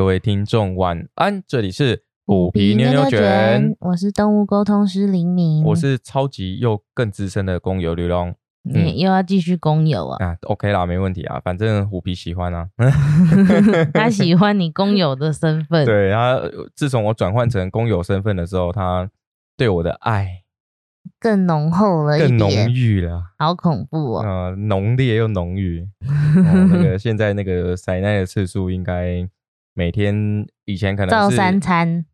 各位听众晚安，这里是虎皮妞妞卷，我是动物沟通师林明，我是超级又更资深的工友刘龙。你又要继续工友啊？啊，OK 啦，没问题啊，反正虎皮喜欢啊，他喜欢你工友的身份。对他，自从我转换成工友身份的时候，他对我的爱更浓厚了，更浓郁了，好恐怖哦！呃，浓烈又浓郁。那个现在那个塞奶的次数应该每天以前可能照三餐，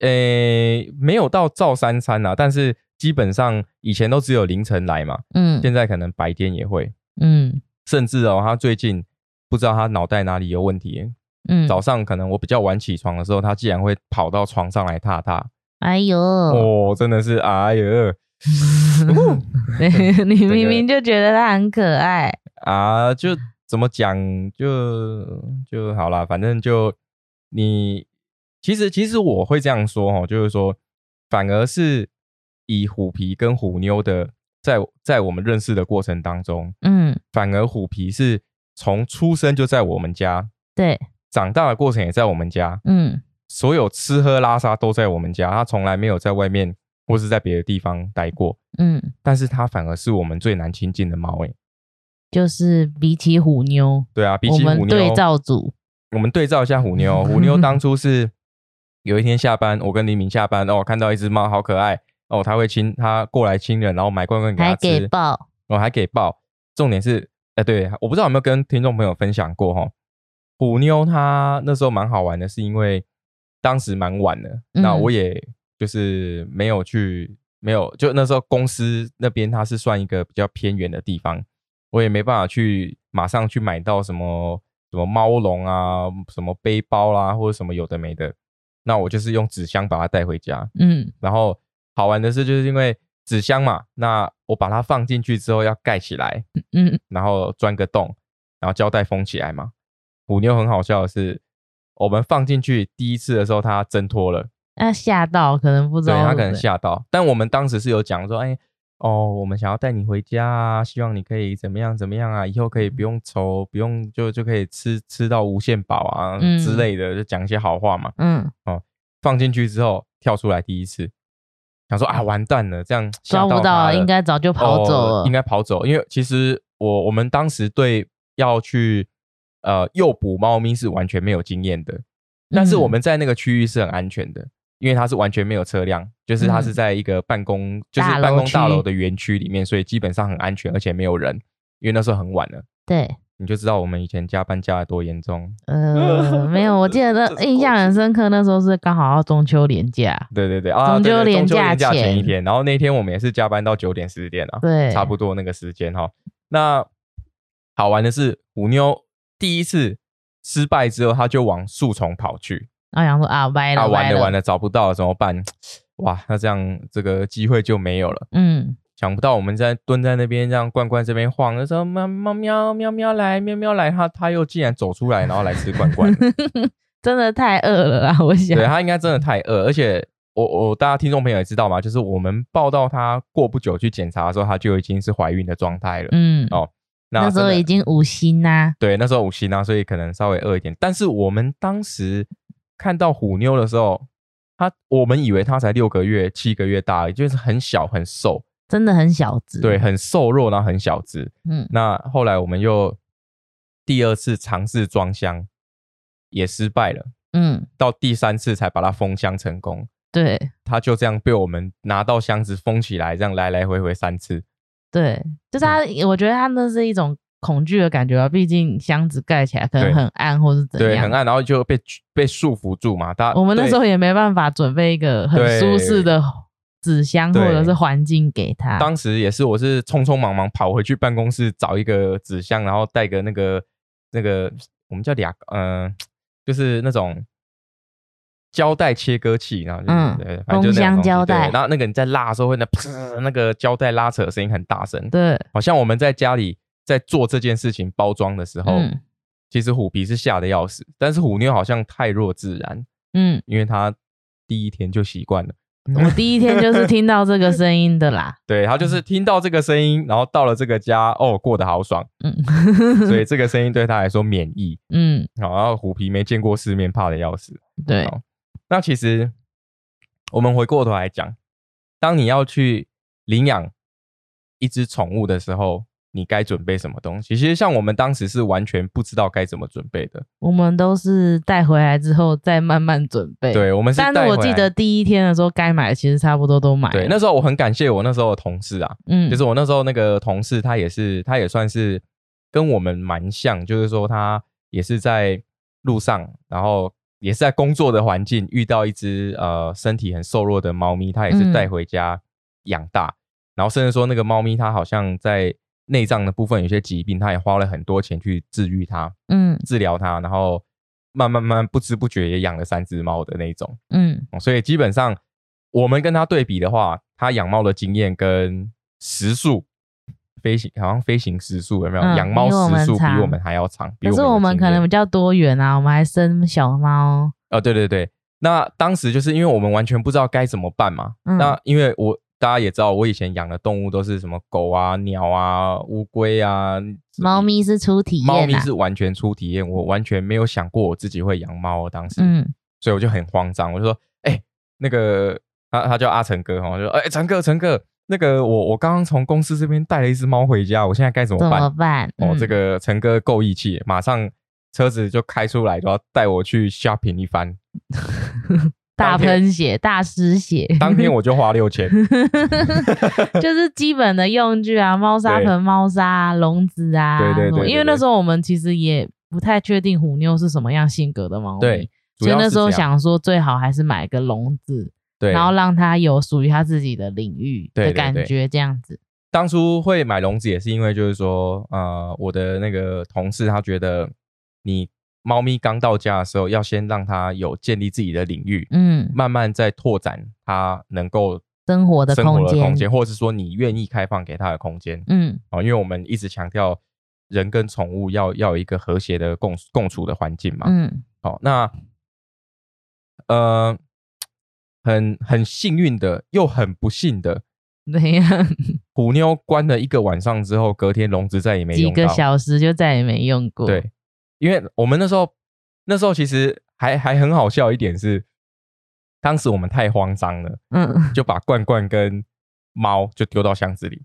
诶，没有到照三餐啊，但是。基本上以前都只有凌晨来嘛，嗯，现在可能白天也会，嗯，甚至哦，他最近不知道他脑袋哪里有问题，嗯，早上可能我比较晚起床的时候，他竟然会跑到床上来踏踏，哎呦，哦，真的是哎呦，你明明就觉得他很可爱。啊，就怎么讲就就好了，反正就你其实其实我会这样说哈，就是说反而是。以虎皮跟虎妞的在在我们认识的过程当中，嗯，反而虎皮是从出生就在我们家，对，长大的过程也在我们家，嗯，所有吃喝拉撒都在我们家，他从来没有在外面或是在别的地方待过，嗯，但是他反而是我们最难亲近的猫，哎，就是比起虎妞，对啊，比起虎妞对照组，我们对照一下虎妞，虎妞当初是有一天下班，我跟黎明下班哦，看到一只猫好可爱。哦，它会亲，它过来亲人，然后买罐罐给它吃，还给抱，哦，还给抱。重点是，哎，对，我不知道有没有跟听众朋友分享过哈。虎妞她那时候蛮好玩的，是因为当时蛮晚的，那我也就是没有去，没有，就那时候公司那边它是算一个比较偏远的地方，我也没办法去马上去买到什么什么猫笼啊，什么背包啦，或者什么有的没的。那我就是用纸箱把它带回家，嗯，然后。好玩的是，就是因为纸箱嘛，那我把它放进去之后要盖起来，嗯，然后钻个洞，然后胶带封起来嘛。虎妞很好笑的是，我们放进去第一次的时候，它挣脱了，那吓到，可能不知道，对，它可能吓到。但我们当时是有讲说，哎，哦，我们想要带你回家啊，希望你可以怎么样怎么样啊，以后可以不用愁，不用就就可以吃吃到无限饱啊之类的，就讲一些好话嘛。嗯，哦，放进去之后跳出来第一次。想说啊，完蛋了，这样抓不到，应该早就跑走了。应该跑走，因为其实我我们当时对要去呃诱捕猫咪是完全没有经验的，但是我们在那个区域是很安全的，因为它是完全没有车辆，就是它是在一个办公就是办公大楼的园区里面，所以基本上很安全，而且没有人，因为那时候很晚了。对。你就知道我们以前加班加的多严重。呃，没有，我记得那 印象很深刻，那时候是刚好要中秋连假。对对对，中秋连假前一天，然后那天我们也是加班到九点十点啊，对，差不多那个时间哈。那好玩的是，虎妞第一次失败之后，他就往树丛跑去。啊，想说啊，歪了，完了完了，找不到了怎么办？哇，那这样这个机会就没有了。嗯。想不到我们在蹲在那边，让罐罐这边晃的时候，喵喵喵喵喵来，喵喵来，它它又竟然走出来，然后来吃罐罐，真的太饿了啊！我想，对它应该真的太饿，而且我我大家听众朋友也知道嘛，就是我们报道它过不久去检查的时候，它就已经是怀孕的状态了。嗯哦，那时候已经五星呐，对，那时候五星呐，所以可能稍微饿一点。但是我们当时看到虎妞的时候，他我们以为他才六个月、七个月大，就是很小很瘦。真的很小只，对，很瘦弱，然后很小只。嗯，那后来我们又第二次尝试装箱，也失败了。嗯，到第三次才把它封箱成功。对，它就这样被我们拿到箱子封起来，这样来来回回三次。对，就是它，我觉得它那是一种恐惧的感觉啊。毕竟箱子盖起来可能很暗，或是怎样，对，很暗，然后就被被束缚住嘛。它我们那时候也没办法准备一个很舒适的。纸箱或者是环境给他，当时也是，我是匆匆忙忙跑回去办公室找一个纸箱，然后带个那个那个我们叫俩，嗯，就是那种胶带切割器，然后嗯，对，封箱胶带，然后那个你在拉的时候会那噗，那个胶带拉扯的声音很大声，对，好像我们在家里在做这件事情包装的时候，其实虎皮是吓得要死，但是虎妞好像太弱自然，嗯，因为他第一天就习惯了。我第一天就是听到这个声音的啦。对，他就是听到这个声音，然后到了这个家，哦，过得好爽。嗯，所以这个声音对他来说免疫。嗯，然后虎皮没见过世面，怕的要死。对，那其实我们回过头来讲，当你要去领养一只宠物的时候。你该准备什么东西？其实像我们当时是完全不知道该怎么准备的。我们都是带回来之后再慢慢准备。对，我们是。但是我记得第一天的时候该买的，其实差不多都买了。对，那时候我很感谢我那时候的同事啊，嗯，就是我那时候那个同事，他也是，他也算是跟我们蛮像，就是说他也是在路上，然后也是在工作的环境遇到一只呃身体很瘦弱的猫咪，他也是带回家养大，然后甚至说那个猫咪它好像在。内脏的部分有些疾病，他也花了很多钱去治愈它，嗯，治疗它，然后慢慢慢不知不觉也养了三只猫的那种，嗯，所以基本上我们跟他对比的话，他养猫的经验跟时速飞行，好像飞行时速有没有？养猫时速比我们还要长，可是我们可能比较多元啊，我们还生小猫。哦，对对对，那当时就是因为我们完全不知道该怎么办嘛，那因为我。大家也知道，我以前养的动物都是什么狗啊、鸟啊、乌龟啊。猫咪是初体验，猫咪是完全初体验，我完全没有想过我自己会养猫。当时，嗯，所以我就很慌张，我就说：“哎，那个他他叫阿成哥哈，我说：哎，成哥，成哥，那个我我刚刚从公司这边带了一只猫回家，我现在该怎么办？怎么办？哦，这个成哥够义气，马上车子就开出来，就要带我去 shopping 一番。”大喷血，大失血。当天我就花六千，就是基本的用具啊，猫砂盆、猫砂、笼子啊。对对对。因为那时候我们其实也不太确定虎妞是什么样性格的猫咪，所以那时候想说最好还是买个笼子，对，然后让它有属于它自己的领域的感觉，这样子。当初会买笼子也是因为就是说，呃，我的那个同事他觉得你。猫咪刚到家的时候，要先让它有建立自己的领域，嗯，慢慢再拓展它能够生活的空间，或者是说你愿意开放给它的空间，嗯，哦，因为我们一直强调人跟宠物要要有一个和谐的共共处的环境嘛，嗯，好，那呃，很很幸运的，又很不幸的，怎样？虎妞关了一个晚上之后，隔天笼子再也没用几个小时就再也没用过，对。因为我们那时候，那时候其实还还很好笑一点是，当时我们太慌张了，嗯，就把罐罐跟猫就丢到箱子里，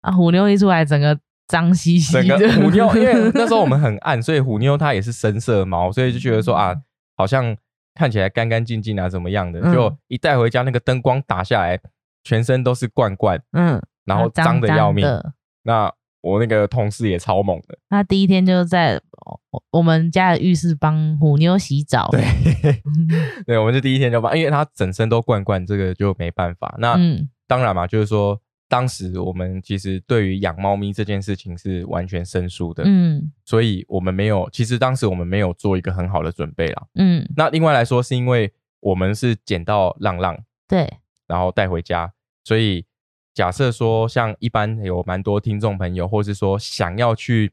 啊，虎妞一出来，整个脏兮兮的。整个虎妞，因为那时候我们 很暗，所以虎妞它也是深色猫，所以就觉得说啊，好像看起来干干净净啊，怎么样的？就一带回家，那个灯光打下来，全身都是罐罐，嗯，然后脏的要命。那我那个同事也超猛的，他第一天就在。我们家的浴室帮虎妞洗澡，对，对，我们就第一天就帮，因为他整身都罐罐，这个就没办法。那当然嘛，就是说，当时我们其实对于养猫咪这件事情是完全生疏的，嗯，所以我们没有，其实当时我们没有做一个很好的准备啦，嗯。那另外来说，是因为我们是捡到浪浪，对，然后带回家，所以假设说，像一般有蛮多听众朋友，或是说想要去，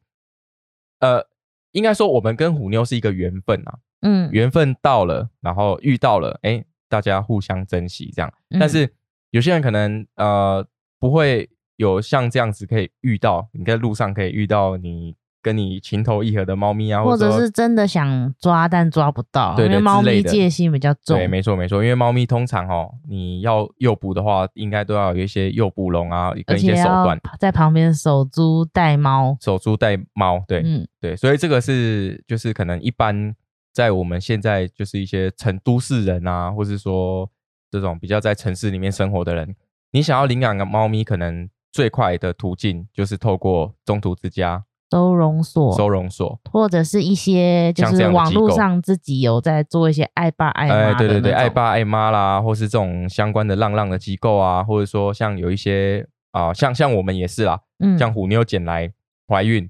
呃。应该说，我们跟虎妞是一个缘分啊，嗯，缘分到了，然后遇到了，哎，大家互相珍惜这样。但是有些人可能呃不会有像这样子可以遇到，你在路上可以遇到你。跟你情投意合的猫咪啊，或者是真的想抓但抓不到，因为猫咪戒心比较重。对，没错没错，因为猫咪通常哦，你要诱捕的话，应该都要有一些诱捕笼啊，跟一些手段，在旁边守株待猫。守株待猫，对，嗯，对，所以这个是就是可能一般在我们现在就是一些成都市人啊，或是说这种比较在城市里面生活的人，你想要领养个猫咪，可能最快的途径就是透过中途之家。收容所、收容所，或者是一些就是网络上自己有在做一些爱爸爱妈对对对，爱爸爱妈啦，或是这种相关的浪浪的机构啊，或者说像有一些啊，像像我们也是啦，嗯，像虎妞捡来怀孕，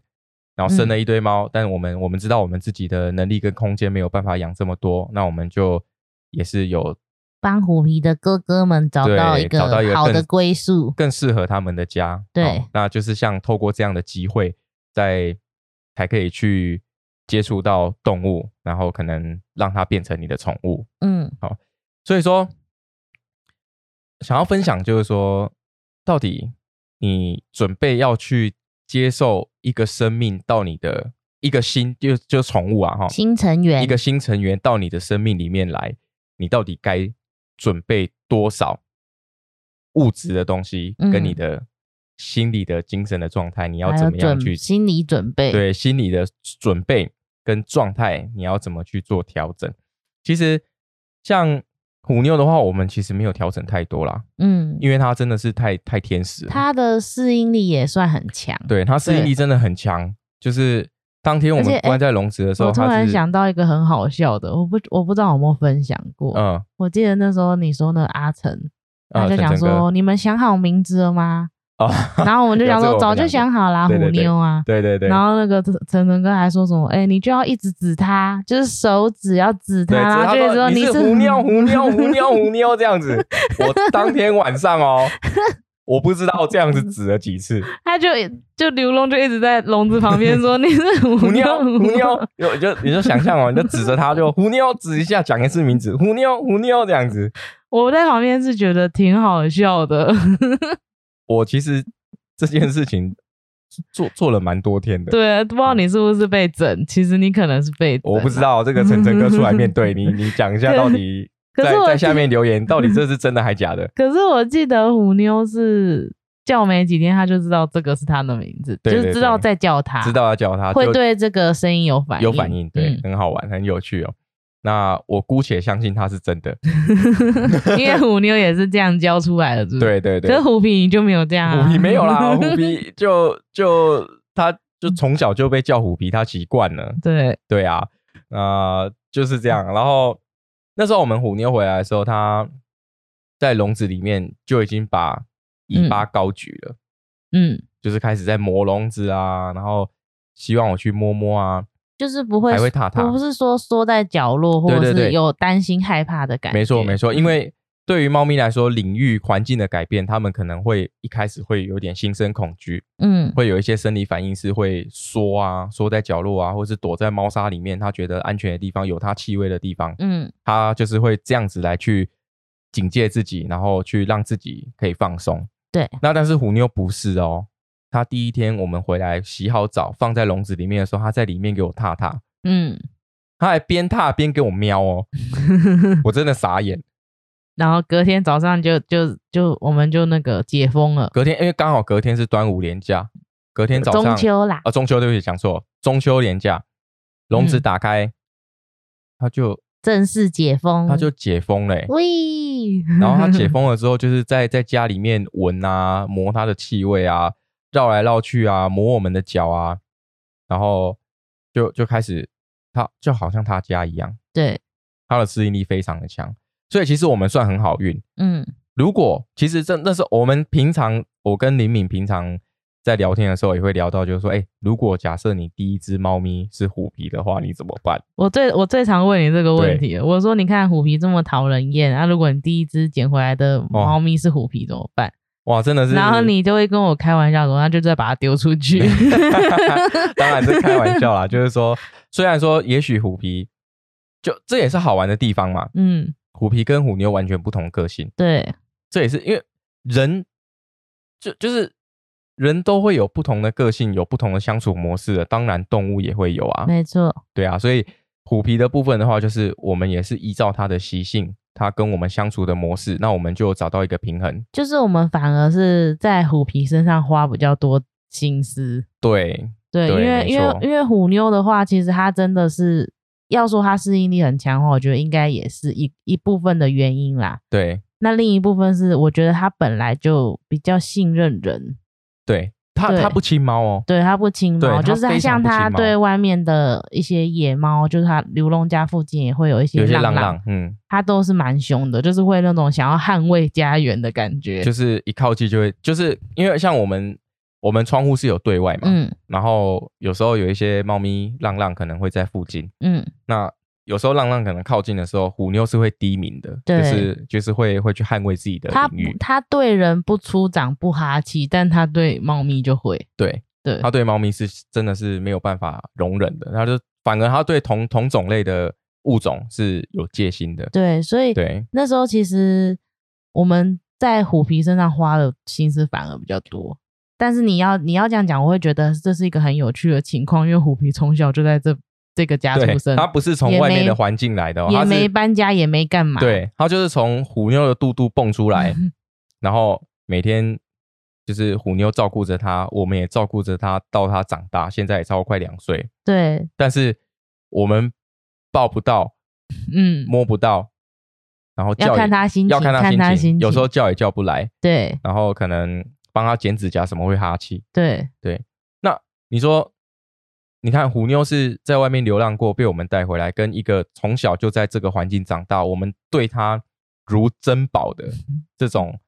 然后生了一堆猫，但我们我们知道我们自己的能力跟空间没有办法养这么多，那我们就也是有帮虎皮的哥哥们找到一个好的归宿，更适合他们的家。对，那就是像透过这样的机会。在才可以去接触到动物，然后可能让它变成你的宠物。嗯，好，所以说想要分享，就是说，到底你准备要去接受一个生命到你的一个新，就就宠物啊，哈，新成员，一个新成员到你的生命里面来，你到底该准备多少物质的东西，跟你的心理的精神的状态，你要怎么样去心理准备？对，心理的准备跟状态，你要怎么去做调整？其实像。虎妞的话，我们其实没有调整太多啦，嗯，因为它真的是太太天使了，它的适应力也算很强，对，它适应力真的很强。就是当天我们关在笼子的时候，我突然想到一个很好笑的，我不我不知道有没有分享过，嗯，我记得那时候你说那阿成，他就想说，你们想好名字了吗？哦，然后我们就想说，早就想好啦，虎妞啊，对对对。然后那个陈陈哥还说什么？哎，你就要一直指他，就是手指要指他，然后就说你是虎妞，虎妞，虎妞，虎妞这样子。我当天晚上哦，我不知道这样子指了几次，他就就刘龙就一直在笼子旁边说 你是虎妞，虎妞，就就你就想象哦，你就指着他就虎妞指一下，讲一次名字，虎妞，虎妞这样子。我在旁边是觉得挺好笑的。我其实这件事情做做了蛮多天的，对，不知道你是不是被整？其实你可能是被，我不知道这个晨晨哥出来面对 你，你讲一下到底，在在下面留言，到底这是真的还假的？可是我记得虎妞是叫没几天，他就知道这个是他的名字，就是知道在叫他，知道要叫他，会对这个声音有反应，有反应，对，很好玩，很有趣哦。那我姑且相信它是真的，因为虎妞也是这样教出来的，对对对。可是虎皮就没有这样，虎皮没有啦，虎皮就就他就从小就被叫虎皮，他习惯了。对对啊，啊就是这样。然后那时候我们虎妞回来的时候，它在笼子里面就已经把尾巴高举了，嗯，就是开始在磨笼子啊，然后希望我去摸摸啊。就是不会，还会踏踏，不是说缩在角落，或者是有担心害怕的感觉。没错，没错。因为对于猫咪来说，领域环境的改变，它们可能会一开始会有点心生恐惧，嗯，会有一些生理反应，是会缩啊，缩在角落啊，或是躲在猫砂里面，它觉得安全的地方，有它气味的地方，嗯，它就是会这样子来去警戒自己，然后去让自己可以放松。对，那但是虎妞不是哦。他第一天我们回来洗好澡放在笼子里面的时候，他在里面给我踏踏，嗯，他还边踏边给我喵哦，我真的傻眼。然后隔天早上就就就我们就那个解封了。隔天因为刚好隔天是端午连假，隔天早上中秋啦啊中秋对不起讲错，中秋连假，笼子打开，他就正式解封，他就解封嘞。喂，然后他解 封了之后，就是在在家里面闻啊，摸它的气味啊。绕来绕去啊，磨我们的脚啊，然后就就开始，他就好像他家一样，对，他的适应力非常的强，所以其实我们算很好运。嗯，如果其实这那是我们平常，我跟林敏平常在聊天的时候也会聊到，就是说，哎，如果假设你第一只猫咪是虎皮的话，你怎么办？我最我最常问你这个问题，我说，你看虎皮这么讨人厌啊，如果你第一只捡回来的猫咪是虎皮怎么办？哇，真的是！然后你就会跟我开玩笑说，那就再把它丢出去。当然是开玩笑啦，就是说，虽然说也许虎皮，就这也是好玩的地方嘛。嗯，虎皮跟虎妞完全不同个性。对，这也是因为人，就就是人都会有不同的个性，有不同的相处模式的。当然，动物也会有啊。没错。对啊，所以虎皮的部分的话，就是我们也是依照它的习性。它跟我们相处的模式，那我们就找到一个平衡。就是我们反而是在虎皮身上花比较多心思。对对，因为因为因为虎妞的话，其实它真的是要说它适应力很强的话，我觉得应该也是一一部分的原因啦。对，那另一部分是我觉得它本来就比较信任人。对。它它不亲猫哦，对，它不亲猫，就是像它对外面的一些野猫，就是它刘龙家附近也会有一些浪浪，嗯，它都是蛮凶的，就是会那种想要捍卫家园的感觉，就是一靠近就会，就是因为像我们我们窗户是有对外嘛，嗯，然后有时候有一些猫咪浪浪可能会在附近，嗯，那。有时候浪浪可能靠近的时候，虎妞是会低鸣的，就是就是会会去捍卫自己的领域。它对人不出掌不哈气，但它对猫咪就会。对对，它对猫咪是真的是没有办法容忍的，它就反而它对同同种类的物种是有戒心的。对，所以对那时候其实我们在虎皮身上花的心思反而比较多。但是你要你要这样讲，我会觉得这是一个很有趣的情况，因为虎皮从小就在这这个家出生，他不是从外面的环境来的，也没搬家，也没干嘛，对他就是从虎妞的肚肚蹦出来，然后每天就是虎妞照顾着他，我们也照顾着他，到他长大，现在也超过快两岁，对，但是我们抱不到，嗯，摸不到，然后要看他心情，要看他心情，有时候叫也叫不来，对，然后可能。帮他剪指甲，什么会哈气？对。对，那你说，你看虎妞是在外面流浪过，被我们带回来，跟一个从小就在这个环境长大，我们对他如珍宝的这种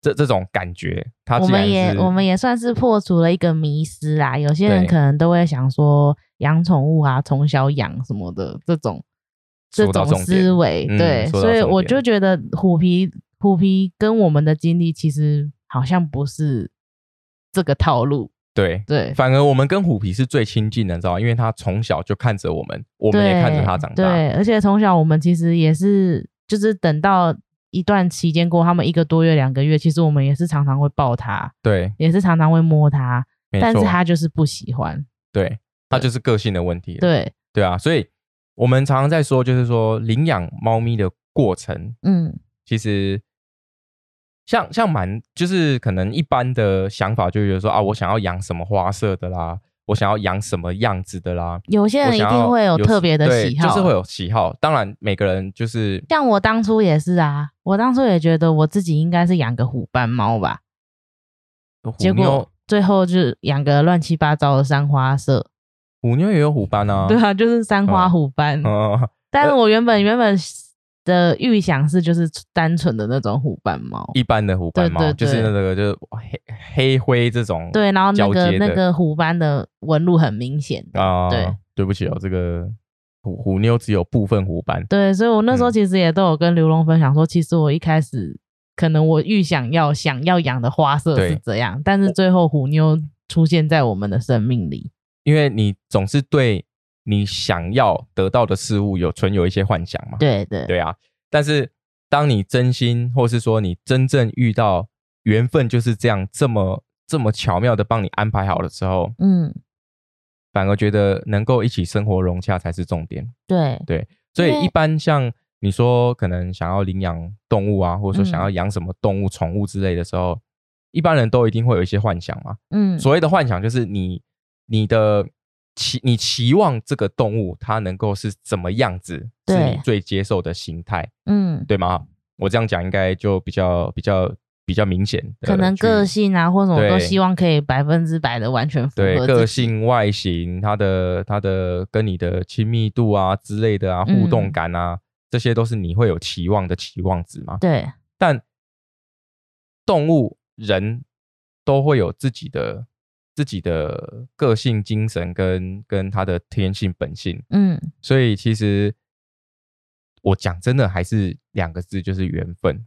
这这种感觉，他我们也我们也算是破除了一个迷思啊。有些人可能都会想说，养宠物啊，从小养什么的这种这种思维，对，所以我就觉得虎皮虎皮跟我们的经历其实。好像不是这个套路，对对，反而我们跟虎皮是最亲近的，你知道因为他从小就看着我们，我们也看着他长大，对，而且从小我们其实也是，就是等到一段期间过，他们一个多月、两个月，其实我们也是常常会抱他，对，也是常常会摸他，但是他就是不喜欢，对他就是个性的问题，对。对啊，所以我们常常在说，就是说领养猫咪的过程，嗯，其实。像像蛮就是可能一般的想法，就觉得说啊，我想要养什么花色的啦，我想要养什么样子的啦。有些人一定会有特别的喜好，就是会有喜好。当然，每个人就是像我当初也是啊，我当初也觉得我自己应该是养个虎斑猫吧，结果最后就养个乱七八糟的三花色。虎妞也有虎斑啊？对啊，就是三花虎斑。但是我原本原本。的预想是就是单纯的那种虎斑猫，一般的虎斑猫，就是那个就是黑黑灰这种，对，然后那个那个虎斑的纹路很明显啊。对，对不起哦，这个虎虎妞只有部分虎斑。对，所以我那时候其实也都有跟刘龙分享说，其实我一开始可能我预想要想要养的花色是这样，但是最后虎妞出现在我们的生命里，因为你总是对。你想要得到的事物有存有一些幻想嘛？对对对啊！但是当你真心，或是说你真正遇到缘分就是这样这么这么巧妙的帮你安排好的时候，嗯，反而觉得能够一起生活融洽才是重点。对对，所以一般像你说可能想要领养动物啊，或者说想要养什么动物、宠物之类的时候，一般人都一定会有一些幻想嘛。嗯，所谓的幻想就是你你的。期你期望这个动物它能够是怎么样子，是你最接受的形态，嗯，对吗？我这样讲应该就比较比较比较明显，可能个性啊或者什么都希望可以百分之百的完全符合个性、外形、它的它的跟你的亲密度啊之类的啊互动感啊，这些都是你会有期望的期望值嘛？对，但动物人都会有自己的。自己的个性、精神跟跟他的天性本性，嗯，所以其实我讲真的还是两个字，就是缘分。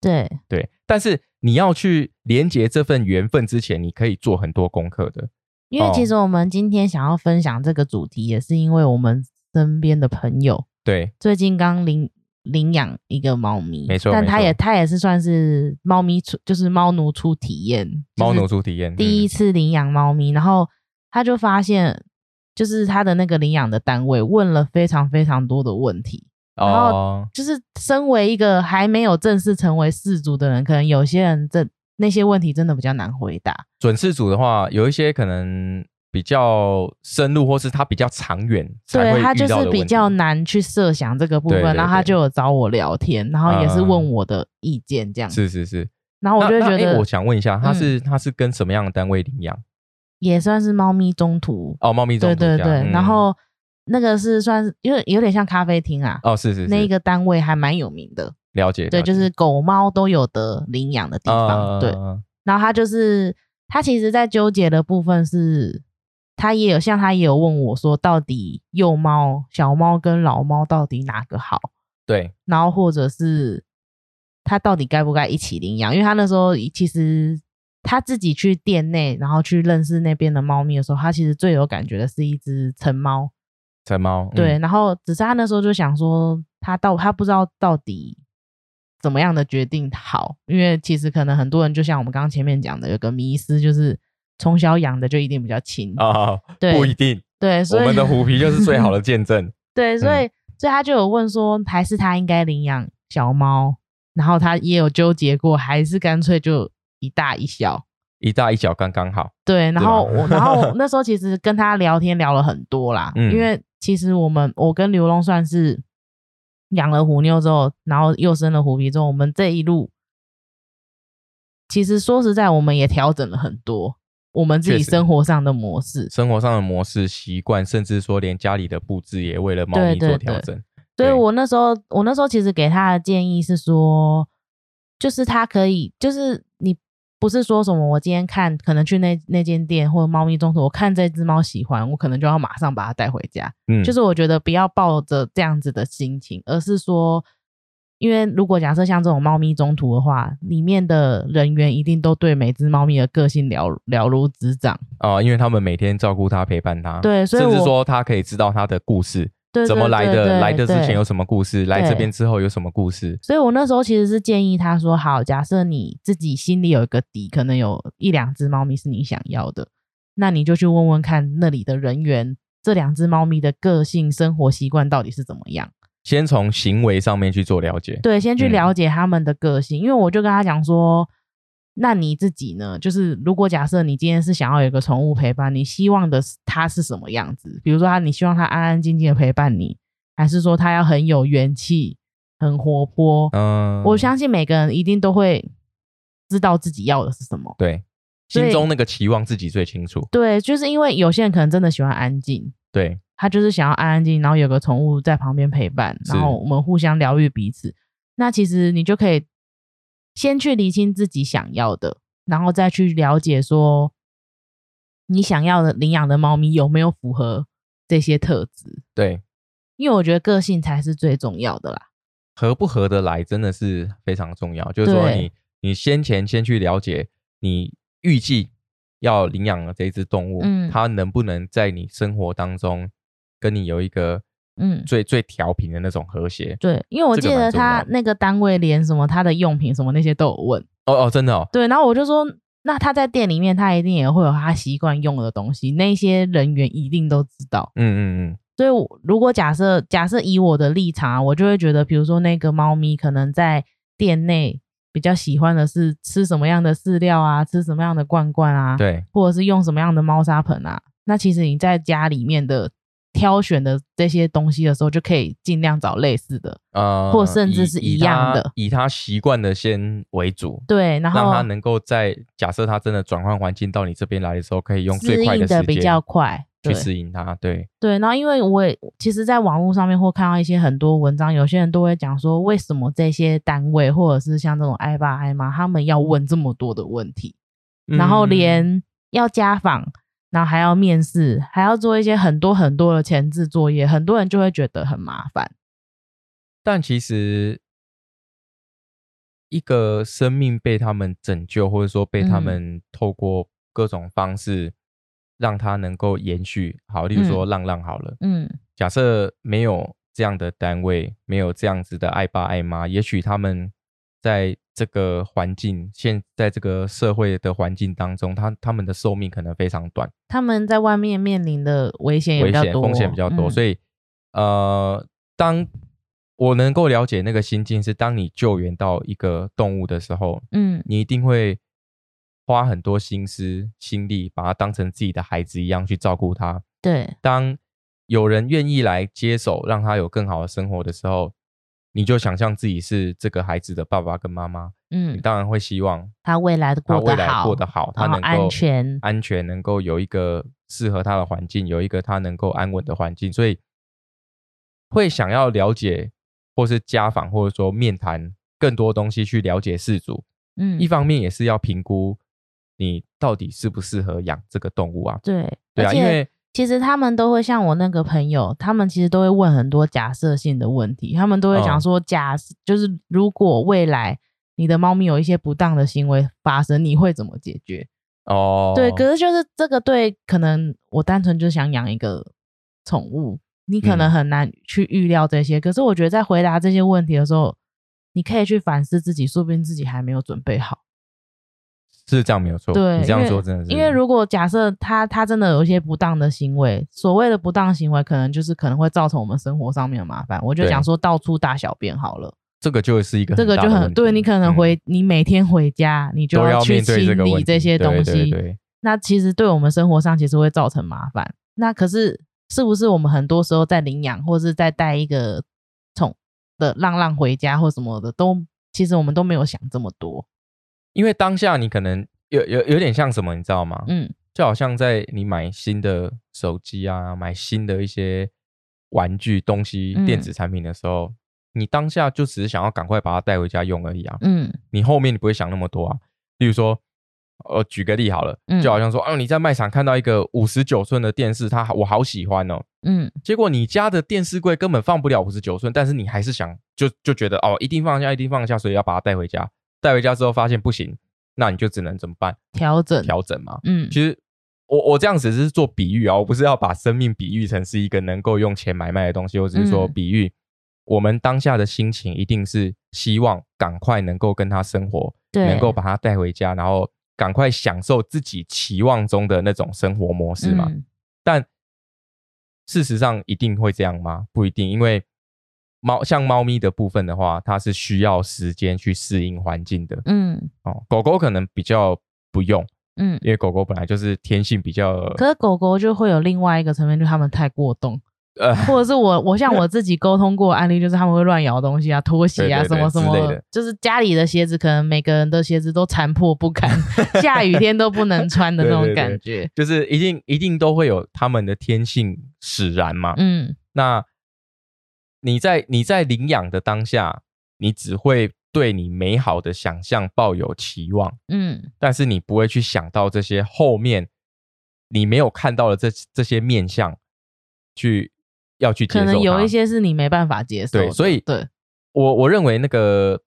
对对，但是你要去连接这份缘分之前，你可以做很多功课的。因为其实我们今天想要分享这个主题，也是因为我们身边的朋友，对，最近刚领。领养一个猫咪，没错，但他也他也是算是猫咪出，就是猫奴出体验，猫奴出体验，第一次领养猫咪，然后他就发现，就是他的那个领养的单位问了非常非常多的问题，然后就是身为一个还没有正式成为氏主的人，可能有些人这那些问题真的比较难回答。准氏主的话，有一些可能。比较深入，或是他比较长远，对他就是比较难去设想这个部分。然后他就有找我聊天，然后也是问我的意见，这样是是是。然后我就觉得，我想问一下，他是他是跟什么样的单位领养？也算是猫咪中途哦，猫咪中途对对对。然后那个是算是因为有点像咖啡厅啊，哦是是，那一个单位还蛮有名的，了解对，就是狗猫都有的领养的地方，对。然后他就是他其实在纠结的部分是。他也有像他也有问我说，到底幼猫、小猫跟老猫到底哪个好？对，然后或者是他到底该不该一起领养？因为他那时候其实他自己去店内，然后去认识那边的猫咪的时候，他其实最有感觉的是一只成猫。成猫，对。然后只是他那时候就想说，他到他不知道到底怎么样的决定好？因为其实可能很多人就像我们刚刚前面讲的，有个迷思，就是从小养的就一定比较亲啊，对不一定。对，我们的虎皮就是最好的见证。对，所以所以他就有问说，还是他应该领养小猫？然后他也有纠结过，还是干脆就一大一小，一大一小刚刚好。对，然后我然后 那时候其实跟他聊天聊了很多啦，因为其实我们我跟刘龙算是。养了虎妞之后，然后又生了虎皮之后，我们这一路其实说实在，我们也调整了很多我们自己生活上的模式、生活上的模式习惯，甚至说连家里的布置也为了猫咪做调整。所以我那时候，我那时候其实给他的建议是说，就是他可以，就是你。不是说什么我今天看可能去那那间店或者猫咪中途，我看这只猫喜欢，我可能就要马上把它带回家。嗯，就是我觉得不要抱着这样子的心情，而是说，因为如果假设像这种猫咪中途的话，里面的人员一定都对每只猫咪的个性了了如指掌啊，因为他们每天照顾它陪伴它，对，甚至说它可以知道它的故事。怎么来的？来的之前有什么故事？来这边之后有什么故事？所以我那时候其实是建议他说：好，假设你自己心里有一个底，可能有一两只猫咪是你想要的，那你就去问问看那里的人员，这两只猫咪的个性、生活习惯到底是怎么样。先从行为上面去做了解。对，先去了解他们的个性，因为我就跟他讲说。那你自己呢？就是如果假设你今天是想要有一个宠物陪伴，你希望的是它是什么样子？比如说，他你希望它安安静静的陪伴你，还是说它要很有元气、很活泼？嗯，我相信每个人一定都会知道自己要的是什么。对，心中那个期望自己最清楚。对，就是因为有些人可能真的喜欢安静，对他就是想要安安静静，然后有个宠物在旁边陪伴，然后我们互相疗愈彼此。那其实你就可以。先去理清自己想要的，然后再去了解说你想要的领养的猫咪有没有符合这些特质。对，因为我觉得个性才是最重要的啦，合不合得来真的是非常重要。就是说，你你先前先去了解你预计要领养的这只动物，嗯，它能不能在你生活当中跟你有一个。嗯，最最调频的那种和谐。对，因为我记得他那个单位连什么他的用品什么那些都有问。哦哦，真的哦。对，然后我就说，那他在店里面，他一定也会有他习惯用的东西，那些人员一定都知道。嗯嗯嗯。所以，如果假设假设以我的立场，我就会觉得，比如说那个猫咪可能在店内比较喜欢的是吃什么样的饲料啊，吃什么样的罐罐啊，对，或者是用什么样的猫砂盆啊，那其实你在家里面的。挑选的这些东西的时候，就可以尽量找类似的，呃，或甚至是一样的，以他习惯的先为主，对，然后让他能够在假设他真的转换环境到你这边来的时候，可以用最快的时间比较快去适应他，对对。然后因为我也其实，在网络上面或看到一些很多文章，有些人都会讲说，为什么这些单位或者是像这种爱爸爱妈，他们要问这么多的问题，然后连要家访。然后还要面试，还要做一些很多很多的前置作业，很多人就会觉得很麻烦。但其实，一个生命被他们拯救，或者说被他们透过各种方式让他能够延续，好，例如说浪浪好了，嗯，假设没有这样的单位，没有这样子的爱爸爱妈，也许他们在。这个环境，现在这个社会的环境当中，他他们的寿命可能非常短，他们在外面面临的危险也比较多，风险比较多，所以，呃，当我能够了解那个心境，是当你救援到一个动物的时候，嗯，你一定会花很多心思心力，把它当成自己的孩子一样去照顾它。对，当有人愿意来接手，让他有更好的生活的时候。你就想象自己是这个孩子的爸爸跟妈妈，嗯，你当然会希望他未来的过得好，过得好，他能够安全，安全能够有一个适合他的环境，有一个他能够安稳的环境，所以会想要了解，或是家访，或者说面谈更多东西去了解事主，嗯，一方面也是要评估你到底适不适合养这个动物啊，对，对啊，因为。其实他们都会像我那个朋友，他们其实都会问很多假设性的问题。他们都会讲说，假就是如果未来你的猫咪有一些不当的行为发生，你会怎么解决？哦，对。可是就是这个对，可能我单纯就想养一个宠物，你可能很难去预料这些。可是我觉得在回答这些问题的时候，你可以去反思自己，说不定自己还没有准备好。是这样没有错，对你这样说真的是。因为如果假设他他真的有一些不当的行为，所谓的不当行为，可能就是可能会造成我们生活上面的麻烦。我就讲说到处大小便好了，这个就是一个这个就很对你可能回你每天回家你就要去清理这些东西，对那其实对我们生活上其实会造成麻烦。那可是是不是我们很多时候在领养或是在带一个宠的浪浪回家或什么的，都其实我们都没有想这么多。因为当下你可能有有有点像什么，你知道吗？嗯，就好像在你买新的手机啊，买新的一些玩具东西、电子产品的时候，你当下就只是想要赶快把它带回家用而已啊。嗯，你后面你不会想那么多啊。例如说，呃，举个例好了，就好像说，哦，你在卖场看到一个五十九寸的电视，它我好喜欢哦。嗯，结果你家的电视柜根本放不了五十九寸，但是你还是想就就觉得哦，一定放下，一定放下，所以要把它带回家。带回家之后发现不行，那你就只能怎么办？调整调整嘛。嗯，其实我我这样子是做比喻啊，我不是要把生命比喻成是一个能够用钱买卖的东西，我只是说比喻我们当下的心情一定是希望赶快能够跟他生活，能够把他带回家，然后赶快享受自己期望中的那种生活模式嘛。但事实上一定会这样吗？不一定，因为。猫像猫咪的部分的话，它是需要时间去适应环境的。嗯，哦，狗狗可能比较不用。嗯，因为狗狗本来就是天性比较。可是狗狗就会有另外一个层面，就是它们太过动。呃，或者是我我像我自己沟通过案例，就是他们会乱咬东西啊，拖鞋啊，什么什么的，就是家里的鞋子，可能每个人的鞋子都残破不堪，下雨天都不能穿的那种感觉。就是一定一定都会有他们的天性使然嘛。嗯，那。你在你在领养的当下，你只会对你美好的想象抱有期望，嗯，但是你不会去想到这些后面你没有看到的这这些面相，去要去接受。可能有一些是你没办法接受，对，所以对我我认为那个。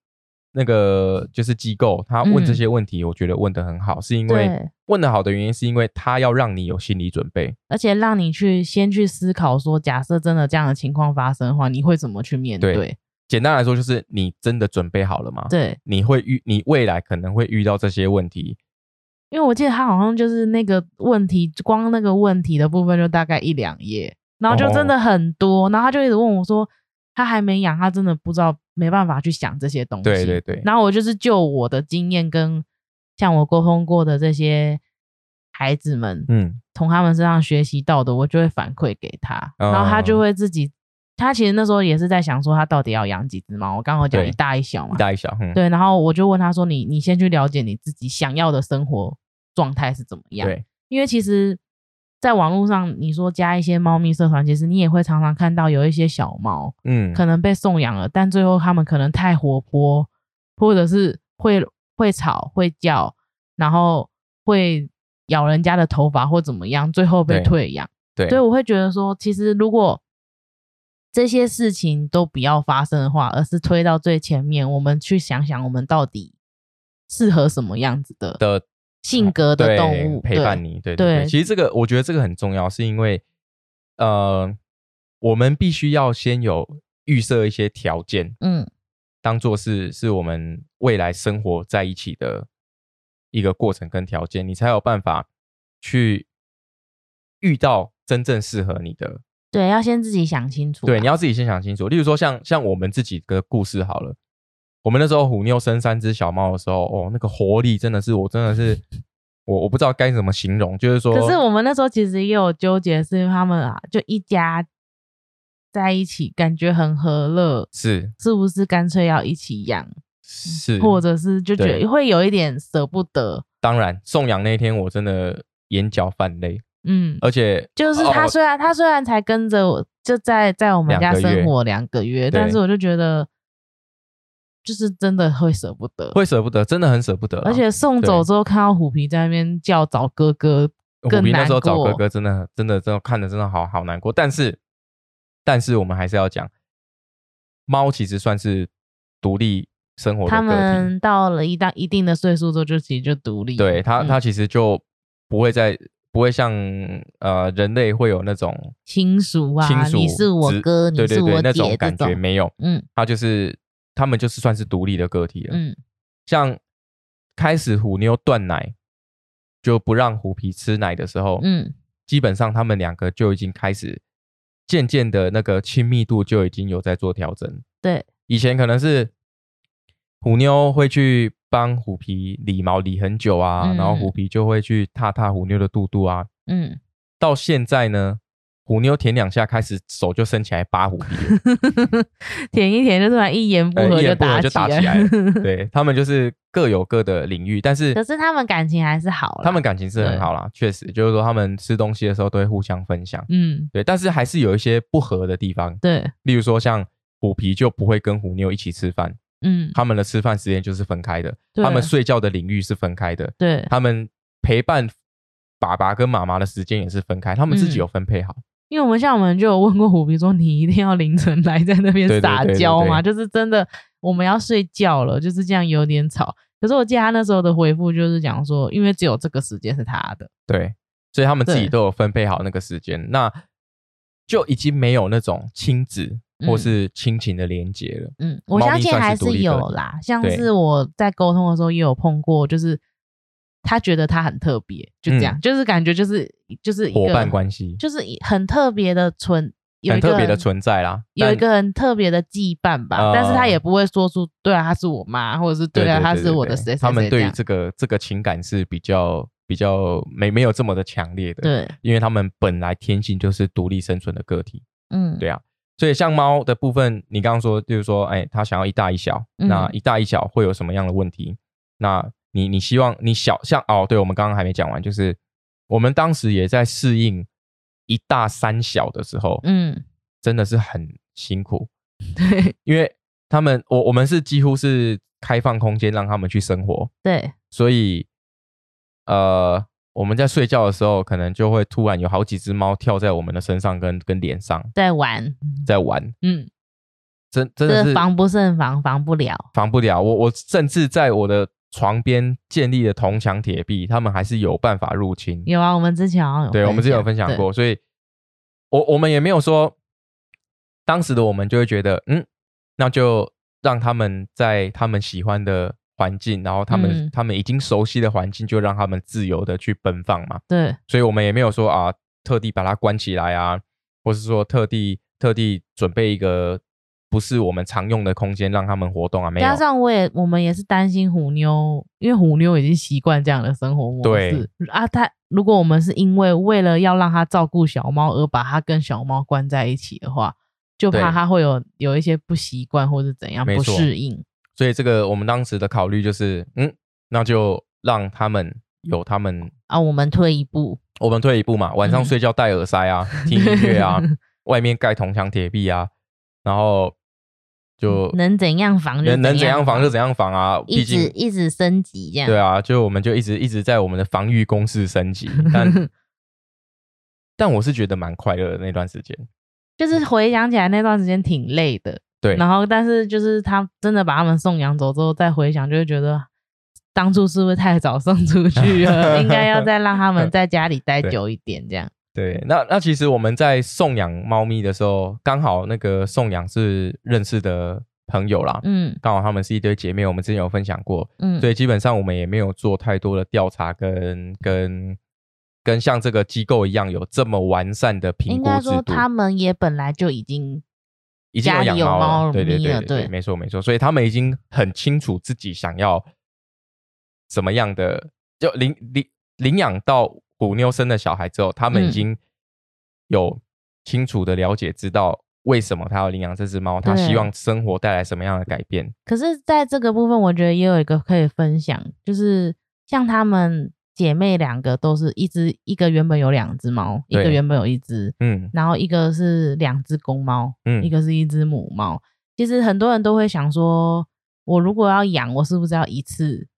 那个就是机构，他问这些问题，我觉得问的很好，是因为问的好的原因，是因为他要让你有心理准备，而且让你去先去思考说，假设真的这样的情况发生的话，你会怎么去面对？简单来说，就是你真的准备好了吗？对，你会遇，你未来可能会遇到这些问题，因为我记得他好像就是那个问题，光那个问题的部分就大概一两页，然后就真的很多，然后他就一直问我说。他还没养，他真的不知道，没办法去想这些东西。对对对。然后我就是就我的经验跟像我沟通过的这些孩子们，嗯，从他们身上学习到的，我就会反馈给他，然后他就会自己，他其实那时候也是在想说，他到底要养几只猫。我刚好讲一大一小嘛，一大一小，对。然后我就问他说：“你你先去了解你自己想要的生活状态是怎么样？”对，因为其实。在网络上，你说加一些猫咪社团，其实你也会常常看到有一些小猫，嗯，可能被送养了，但最后它们可能太活泼，或者是会会吵会叫，然后会咬人家的头发或怎么样，最后被退养。对，所以我会觉得说，其实如果这些事情都不要发生的话，而是推到最前面，我们去想想，我们到底适合什么样子的的。性格的动物陪伴你，对对。其实这个我觉得这个很重要，是因为呃，我们必须要先有预设一些条件，嗯，当做是是我们未来生活在一起的一个过程跟条件，你才有办法去遇到真正适合你的。对，要先自己想清楚。对，你要自己先想清楚。例如说，像像我们自己的故事好了。我们那时候虎妞生三只小猫的时候，哦，那个活力真的是，我真的是，我我不知道该怎么形容，就是说，可是我们那时候其实也有纠结，是因为他们啊，就一家在一起，感觉很和乐，是是不是干脆要一起养？是，或者是就觉得会有一点舍不得。当然，送养那天我真的眼角泛泪，嗯，而且就是他虽然他虽然才跟着我，就在在我们家生活两个月，但是我就觉得。就是真的会舍不得，会舍不得，真的很舍不得。而且送走之后，看到虎皮在那边叫找哥哥，虎皮那时候找哥哥，真的真的真的看的真的好好难过。但是，但是我们还是要讲，猫其实算是独立生活的。他们到了一到一定的岁数之后，就其实就独立。对它，它其实就不会再不会像呃人类会有那种亲属啊，亲属你是我哥，你是我姐那种感觉没有。嗯，它就是。他们就是算是独立的个体了。嗯，像开始虎妞断奶就不让虎皮吃奶的时候，嗯，基本上他们两个就已经开始渐渐的那个亲密度就已经有在做调整。对，以前可能是虎妞会去帮虎皮理毛理很久啊，然后虎皮就会去踏踏虎妞的肚肚啊。嗯，到现在呢。虎妞舔两下，开始手就伸起来扒虎皮，舔一舔就突然一言不合就打就打起来。了。对他们就是各有各的领域，但是可是他们感情还是好，他们感情是很好啦，确实就是说他们吃东西的时候都会互相分享。嗯，对，但是还是有一些不合的地方。对，例如说像虎皮就不会跟虎妞一起吃饭，嗯，他们的吃饭时间就是分开的，他们睡觉的领域是分开的，对，他们陪伴爸爸跟妈妈的时间也是分开，他们自己有分配好。因为我们像我们就有问过虎皮说，你一定要凌晨来在那边撒娇嘛？就是真的我们要睡觉了，就是这样有点吵。可是我记得他那时候的回复就是讲说，因为只有这个时间是他的，对，所以他们自己都有分配好那个时间，那就已经没有那种亲子或是亲情的连接了。嗯，我相信还是有啦，像是我在沟通的时候也有碰过，就是。他觉得他很特别，就这样，就是感觉就是就是伙伴关系，就是很特别的存，很特别的存在啦，有一个很特别的羁绊吧。但是他也不会说出对啊，他是我妈，或者是对啊，他是我的谁谁谁。他们对于这个这个情感是比较比较没没有这么的强烈的，对，因为他们本来天性就是独立生存的个体，嗯，对啊。所以像猫的部分，你刚刚说就是说，哎，他想要一大一小，那一大一小会有什么样的问题？那你你希望你小像哦，对，我们刚刚还没讲完，就是我们当时也在适应一大三小的时候，嗯，真的是很辛苦，对，因为他们我我们是几乎是开放空间让他们去生活，对，所以呃我们在睡觉的时候，可能就会突然有好几只猫跳在我们的身上跟跟脸上，在玩，在玩，嗯，真真的是防不胜防，防不了，防不了，我我甚至在我的。床边建立的铜墙铁壁，他们还是有办法入侵。有啊，我们之前好像有，对，我们之前有分享过，所以，我我们也没有说，当时的我们就会觉得，嗯，那就让他们在他们喜欢的环境，然后他们他们已经熟悉的环境，就让他们自由的去奔放嘛。对，所以我们也没有说啊，特地把它关起来啊，或是说特地特地准备一个。不是我们常用的空间让他们活动啊，没有。加上我也，我们也是担心虎妞，因为虎妞已经习惯这样的生活模式。啊，他如果我们是因为为了要让他照顾小猫而把他跟小猫关在一起的话，就怕他会有有一些不习惯或者怎样不适应。所以这个我们当时的考虑就是，嗯，那就让他们有他们啊，我们退一步，我们退一步嘛，晚上睡觉戴耳塞啊，听音乐啊，外面盖铜墙铁壁啊，然后。就能怎样防就能怎样防就怎样防啊！一直一直升级这样。对啊，就我们就一直一直在我们的防御攻势升级。但 但我是觉得蛮快乐的那段时间。就是回想起来那段时间挺累的。对。然后，但是就是他真的把他们送养走之后，再回想就会觉得，当初是不是太早送出去了？应该要再让他们在家里待久一点这样。对，那那其实我们在送养猫咪的时候，刚好那个送养是认识的朋友啦，嗯，刚好他们是一堆姐妹，我们之前有分享过，嗯，所以基本上我们也没有做太多的调查，跟跟跟像这个机构一样有这么完善的评估制度。他们也本来就已经已经有养猫了，对对对对，没错没错，所以他们已经很清楚自己想要什么样的，就领领领养到。虎妞生了小孩之后，他们已经有清楚的了解，知道为什么他要领养这只猫，他希望生活带来什么样的改变。可是，在这个部分，我觉得也有一个可以分享，就是像他们姐妹两个都是一只，一个原本有两只猫，一个原本有一只，嗯，然后一个是两只公猫，嗯，一个是一只母猫。其实很多人都会想说，我如果要养，我是不是要一次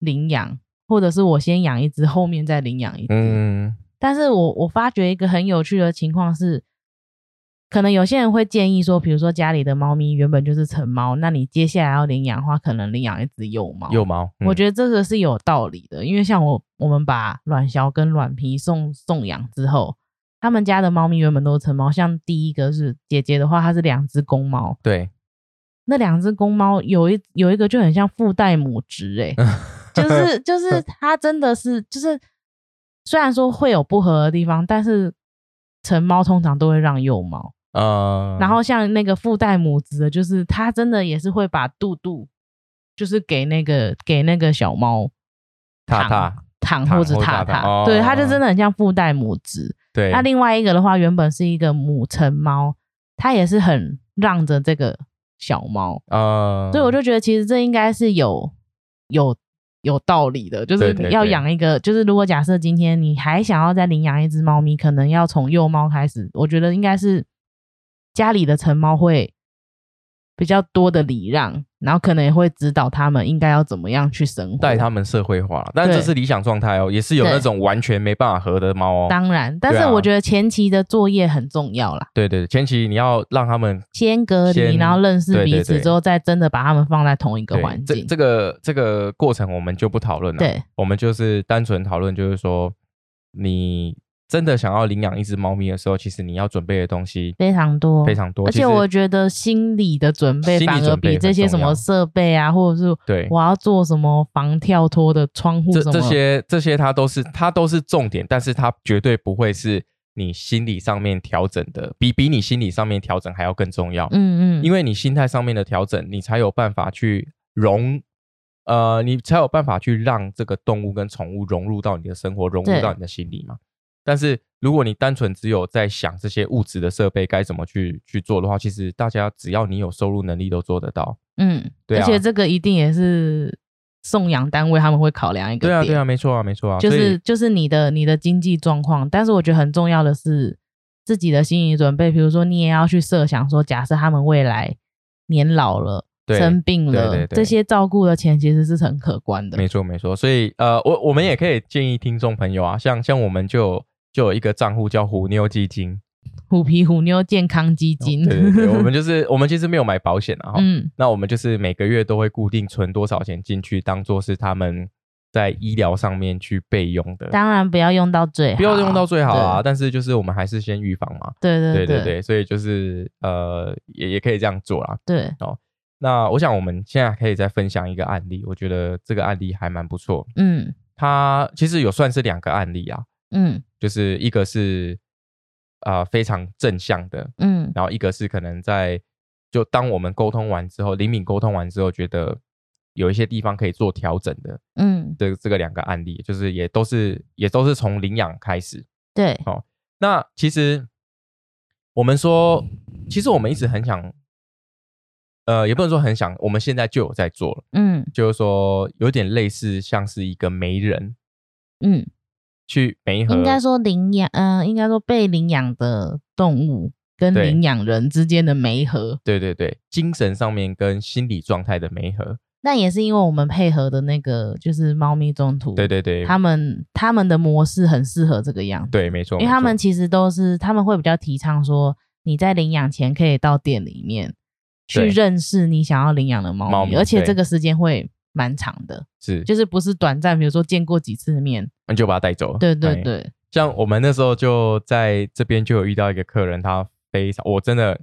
领养？或者是我先养一只，后面再领养一只。嗯，但是我我发觉一个很有趣的情况是，可能有些人会建议说，比如说家里的猫咪原本就是成猫，那你接下来要领养的话，可能领养一只幼猫。幼猫，我觉得这个是有道理的，因为像我我们把卵小跟卵皮送送养之后，他们家的猫咪原本都是成猫，像第一个是姐姐的话，它是两只公猫。对。那两只公猫有一有一个就很像父代母职，哎，就是就是 它真的是就是虽然说会有不合的地方，但是成猫通常都会让幼猫，嗯，然后像那个附带母子的，就是它真的也是会把肚肚就是给那个给那个小猫躺躺或者踏踏，对，它就真的很像附带母子。对，那另外一个的话，原本是一个母成猫，它也是很让着这个。小猫啊，所以我就觉得其实这应该是有有有道理的，就是要养一个，就是如果假设今天你还想要再领养一只猫咪，可能要从幼猫开始，我觉得应该是家里的成猫会。比较多的礼让，然后可能也会指导他们应该要怎么样去生活，带他们社会化。但这是理想状态哦，也是有那种完全没办法合的猫哦。当然，但是我觉得前期的作业很重要啦。对对，前期你要让他们先隔离，然后认识彼此之后，再真的把他们放在同一个环境。这这个这个过程我们就不讨论了。对，我们就是单纯讨论，就是说你。真的想要领养一只猫咪的时候，其实你要准备的东西非常多，非常多。而且我觉得心理的准备反而比这些什么设备啊，或者是对我要做什么防跳脱的窗户，这这些这些它都是它都是重点，但是它绝对不会是你心理上面调整的，比比你心理上面调整还要更重要。嗯嗯，因为你心态上面的调整，你才有办法去融，呃，你才有办法去让这个动物跟宠物融入到你的生活，融入到你的心里嘛。但是如果你单纯只有在想这些物质的设备该怎么去去做的话，其实大家只要你有收入能力都做得到。嗯，对啊。而且这个一定也是送养单位他们会考量一个。对啊，对啊，没错啊，没错啊。就是就是你的你的经济状况，但是我觉得很重要的是自己的心理准备。比如说你也要去设想说，假设他们未来年老了、生病了，这些照顾的钱其实是很可观的。没错，没错。所以呃，我我们也可以建议听众朋友啊，像像我们就。就有一个账户叫虎妞基金，虎皮虎妞健康基金。对对对，我们就是 我们其实没有买保险啊，嗯，那我们就是每个月都会固定存多少钱进去，当做是他们在医疗上面去备用的。当然不要用到最好，不要用到最好啊，但是就是我们还是先预防嘛。对对对对对，所以就是呃，也也可以这样做啦。对哦，那我想我们现在可以再分享一个案例，我觉得这个案例还蛮不错。嗯，它其实有算是两个案例啊。嗯，就是一个是啊非常正向的，嗯，然后一个是可能在就当我们沟通完之后，灵敏沟通完之后，觉得有一些地方可以做调整的，嗯，的这个两个案例，就是也都是也都是从领养开始，对，哦，那其实我们说，其实我们一直很想，呃，也不能说很想，我们现在就有在做了，嗯，就是说有点类似像是一个媒人，嗯。去媒合，应该说领养，嗯，应该说被领养的动物跟领养人之间的媒合，对对对，精神上面跟心理状态的媒合。那也是因为我们配合的那个就是猫咪中途，对对对，他们他们的模式很适合这个样子，对，没错，因为他们其实都是他们会比较提倡说你在领养前可以到店里面去认识你想要领养的猫咪，而且这个时间会。蛮长的，是就是不是短暂，比如说见过几次面，你就把他带走。对对对，像我们那时候就在这边就有遇到一个客人，他非常，我真的，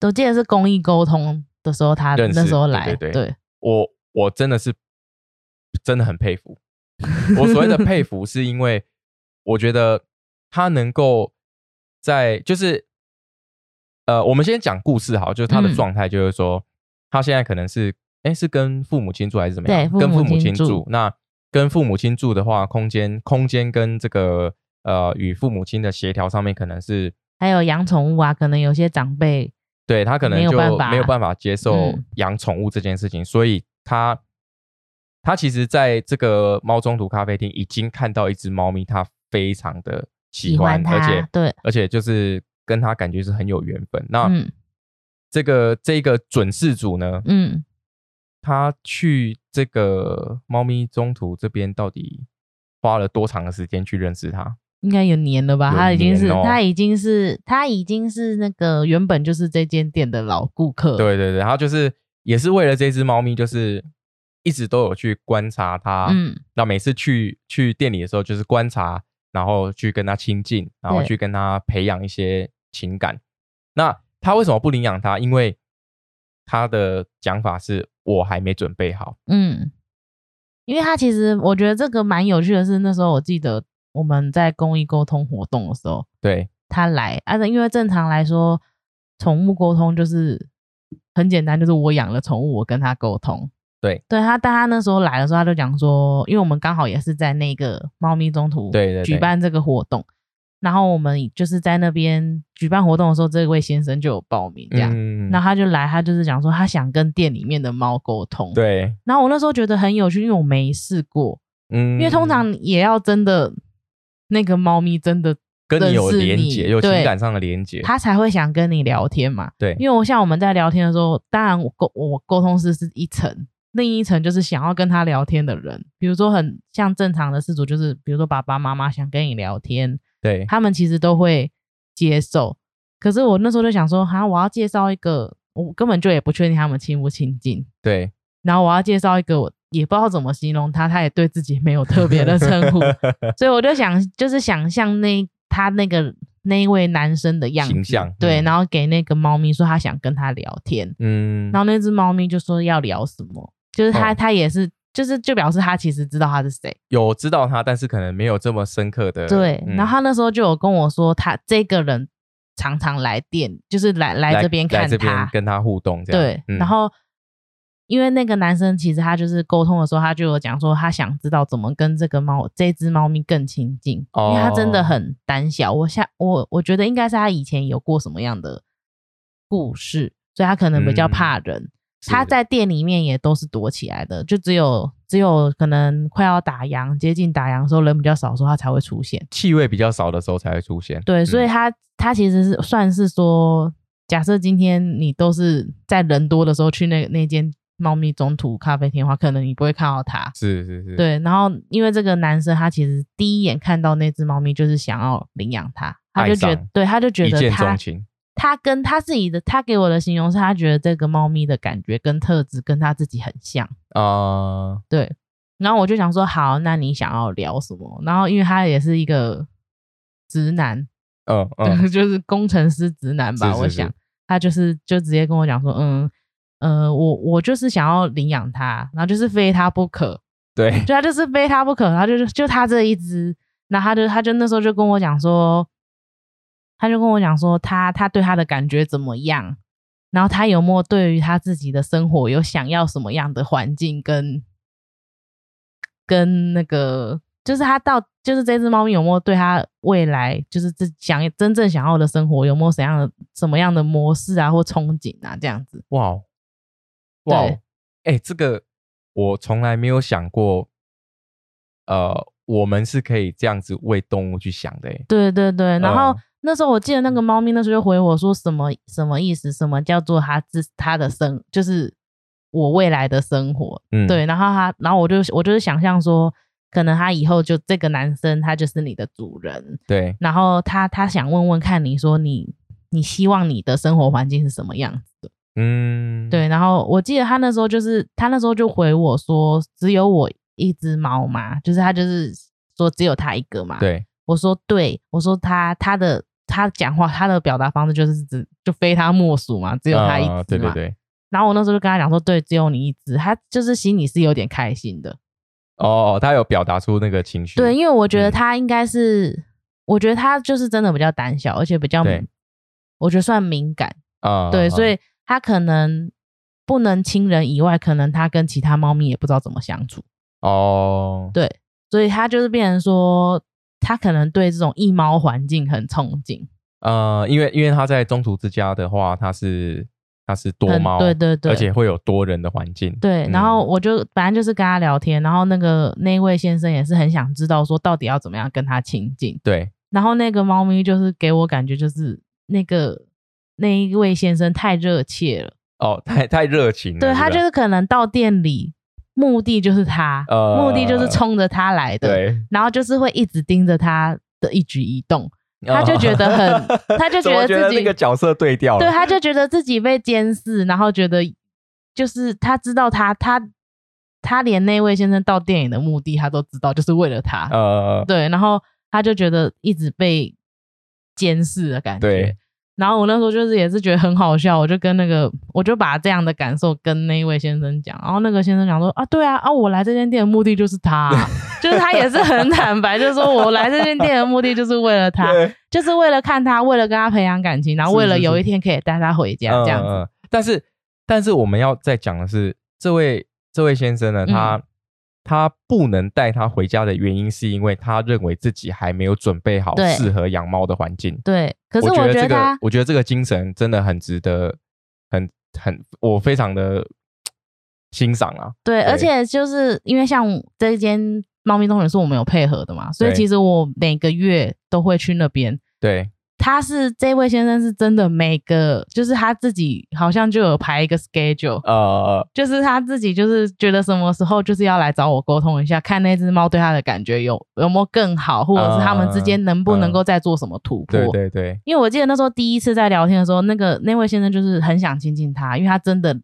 都记得是公益沟通的时候，他那时候来，对对，我我真的是真的很佩服。我所谓的佩服，是因为我觉得他能够在，就是呃，我们先讲故事好，就是他的状态，就是说他现在可能是。哎，是跟父母亲住还是怎么样？跟父母亲住。那跟父母亲住的话，空间空间跟这个呃与父母亲的协调上面，可能是还有养宠物啊，可能有些长辈对他可能就没有办法接受养宠物这件事情，所以他他其实在这个猫中途咖啡厅已经看到一只猫咪，他非常的喜欢，而且对，而且就是跟他感觉是很有缘分。那这个这个准事主呢，嗯。他去这个猫咪中途这边到底花了多长的时间去认识它？应该有年了吧？他已经是他已经是他已经是那个原本就是这间店的老顾客。对对对，然后就是也是为了这只猫咪，就是一直都有去观察它。嗯，那每次去去店里的时候，就是观察，然后去跟它亲近，然后去跟它培养一些情感。那他为什么不领养它？因为他的讲法是我还没准备好。嗯，因为他其实我觉得这个蛮有趣的是，那时候我记得我们在公益沟通活动的时候，对他来，啊，因为正常来说，宠物沟通就是很简单，就是我养了宠物，我跟他沟通。对，对他，但他那时候来的时候，他就讲说，因为我们刚好也是在那个猫咪中途对举办这个活动，然后我们就是在那边举办活动的时候，这位先生就有报名这样，然后他就来，他就是讲说他想跟店里面的猫沟通。对，然后我那时候觉得很有趣，因为我没试过，嗯，因为通常也要真的那个猫咪真的跟你有连接，有情感上的连接，他才会想跟你聊天嘛。对，因为我像我们在聊天的时候，当然我沟我沟通是是一层。另一层就是想要跟他聊天的人，比如说很像正常的事主，就是比如说爸爸妈妈想跟你聊天，对他们其实都会接受。可是我那时候就想说，哈，我要介绍一个，我根本就也不确定他们亲不亲近。对，然后我要介绍一个，我也不知道怎么形容他，他也对自己没有特别的称呼，所以我就想，就是想象那他那个那一位男生的样子，对，然后给那个猫咪说他想跟他聊天，嗯，然后那只猫咪就说要聊什么。就是他，他也是，就是就表示他其实知道他是谁，有知道他，但是可能没有这么深刻的。对，然后他那时候就有跟我说，他这个人常常来店，就是来来这边看他，跟他互动这样。对，然后因为那个男生其实他就是沟通的时候，他就有讲说，他想知道怎么跟这个猫这只猫咪更亲近，因为他真的很胆小。我下我我觉得应该是他以前有过什么样的故事，所以他可能比较怕人。他在店里面也都是躲起来的，就只有只有可能快要打烊、接近打烊的时候，人比较少的时候，他才会出现，气味比较少的时候才会出现。对，所以他他其实是算是说，假设今天你都是在人多的时候去那那间猫咪中途咖啡厅的话，可能你不会看到他。是是是。对，然后因为这个男生他其实第一眼看到那只猫咪就是想要领养它，他就觉得，对，他就觉得他。他跟他自己的，他给我的形容是他觉得这个猫咪的感觉跟特质跟他自己很像啊。对，然后我就想说，好，那你想要聊什么？然后因为他也是一个直男，嗯 嗯，就是工程师直男吧。我想他就是就直接跟我讲说，嗯呃，我我就是想要领养它，然后就是非他不可。对，就他就是非他不可，然后就是就他这一只，那他就他就那时候就跟我讲说。他就跟我讲说，他他对他的感觉怎么样，然后他有没有对于他自己的生活有想要什么样的环境，跟跟那个就是他到就是这只猫咪有没有对他未来就是这想真正想要的生活有没有怎样的什么样的模式啊或憧憬啊这样子？哇哇，哎，这个我从来没有想过，呃，我们是可以这样子为动物去想的。对对对，然后。那时候我记得那个猫咪那时候就回我说什么什么意思？什么叫做它自它的生就是我未来的生活？嗯，对。然后他，然后我就我就是想象说，可能他以后就这个男生他就是你的主人。对。然后他他想问问看你说你你希望你的生活环境是什么样子的？嗯，对。然后我记得他那时候就是他那时候就回我说只有我一只猫嘛，就是他就是说只有他一个嘛。对。我说对，我说他他的。他讲话，他的表达方式就是只就非他莫属嘛，只有他一只嘛。对对对。然后我那时候就跟他讲说，对，只有你一只。他就是心里是有点开心的。哦，他有表达出那个情绪。对，因为我觉得他应该是，我觉得他就是真的比较胆小，而且比较，我觉得算敏感啊。对，所以他可能不能亲人以外，可能他跟其他猫咪也不知道怎么相处。哦。对，所以他就是变成说。他可能对这种一猫环境很憧憬，呃，因为因为他在中途之家的话，他是他是多猫，对对对，而且会有多人的环境，对。然后我就反正就是跟他聊天，然后那个那位先生也是很想知道说到底要怎么样跟他亲近，对。然后那个猫咪就是给我感觉就是那个那一位先生太热切了，哦，太太热情了，对他就是可能到店里。目的就是他，目的就是冲着他来的，然后就是会一直盯着他的一举一动，他就觉得很，他就觉得自己那个角色对调了，对，他就觉得自己被监视，然后觉得就是他知道他他他连那位先生到电影的目的他都知道，就是为了他，呃，对，然后他就觉得一直被监视的感觉，然后我那时候就是也是觉得很好笑，我就跟那个我就把这样的感受跟那一位先生讲，然后那个先生讲说啊，对啊啊，我来这间店的目的就是他，就是他也是很坦白，就是说我来这间店的目的就是为了他，就是为了看他，为了跟他培养感情，然后为了有一天可以带他回家这样子。但是但是我们要再讲的是，这位这位先生呢，他。他不能带他回家的原因，是因为他认为自己还没有准备好适合养猫的环境。对，可是我觉得这个，我觉得这个精神真的很值得，很很，我非常的欣赏啊。对，而且就是因为像这间猫咪动物园是我们有配合的嘛，所以其实我每个月都会去那边。对。他是这位先生是真的，每个就是他自己好像就有排一个 schedule，呃，就是他自己就是觉得什么时候就是要来找我沟通一下，看那只猫对他的感觉有有没有更好，或者是他们之间能不能够再做什么突破。对对对，因为我记得那时候第一次在聊天的时候，那个那位先生就是很想亲近他，因为他真的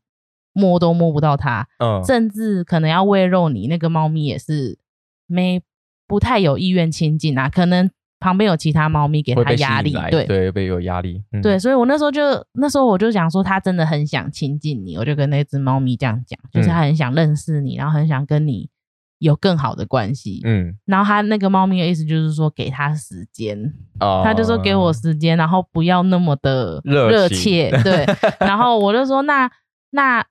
摸都摸不到他，嗯，甚至可能要喂肉你，那个猫咪也是没不太有意愿亲近啊，可能。旁边有其他猫咪给他压力，对。对，被有压力，对，所以我那时候就那时候我就想说，他真的很想亲近你，我就跟那只猫咪这样讲，就是他很想认识你，然后很想跟你有更好的关系，嗯，然后他那个猫咪的意思就是说给他时间，他就说给我时间，然后不要那么的热切，对，然后我就说那那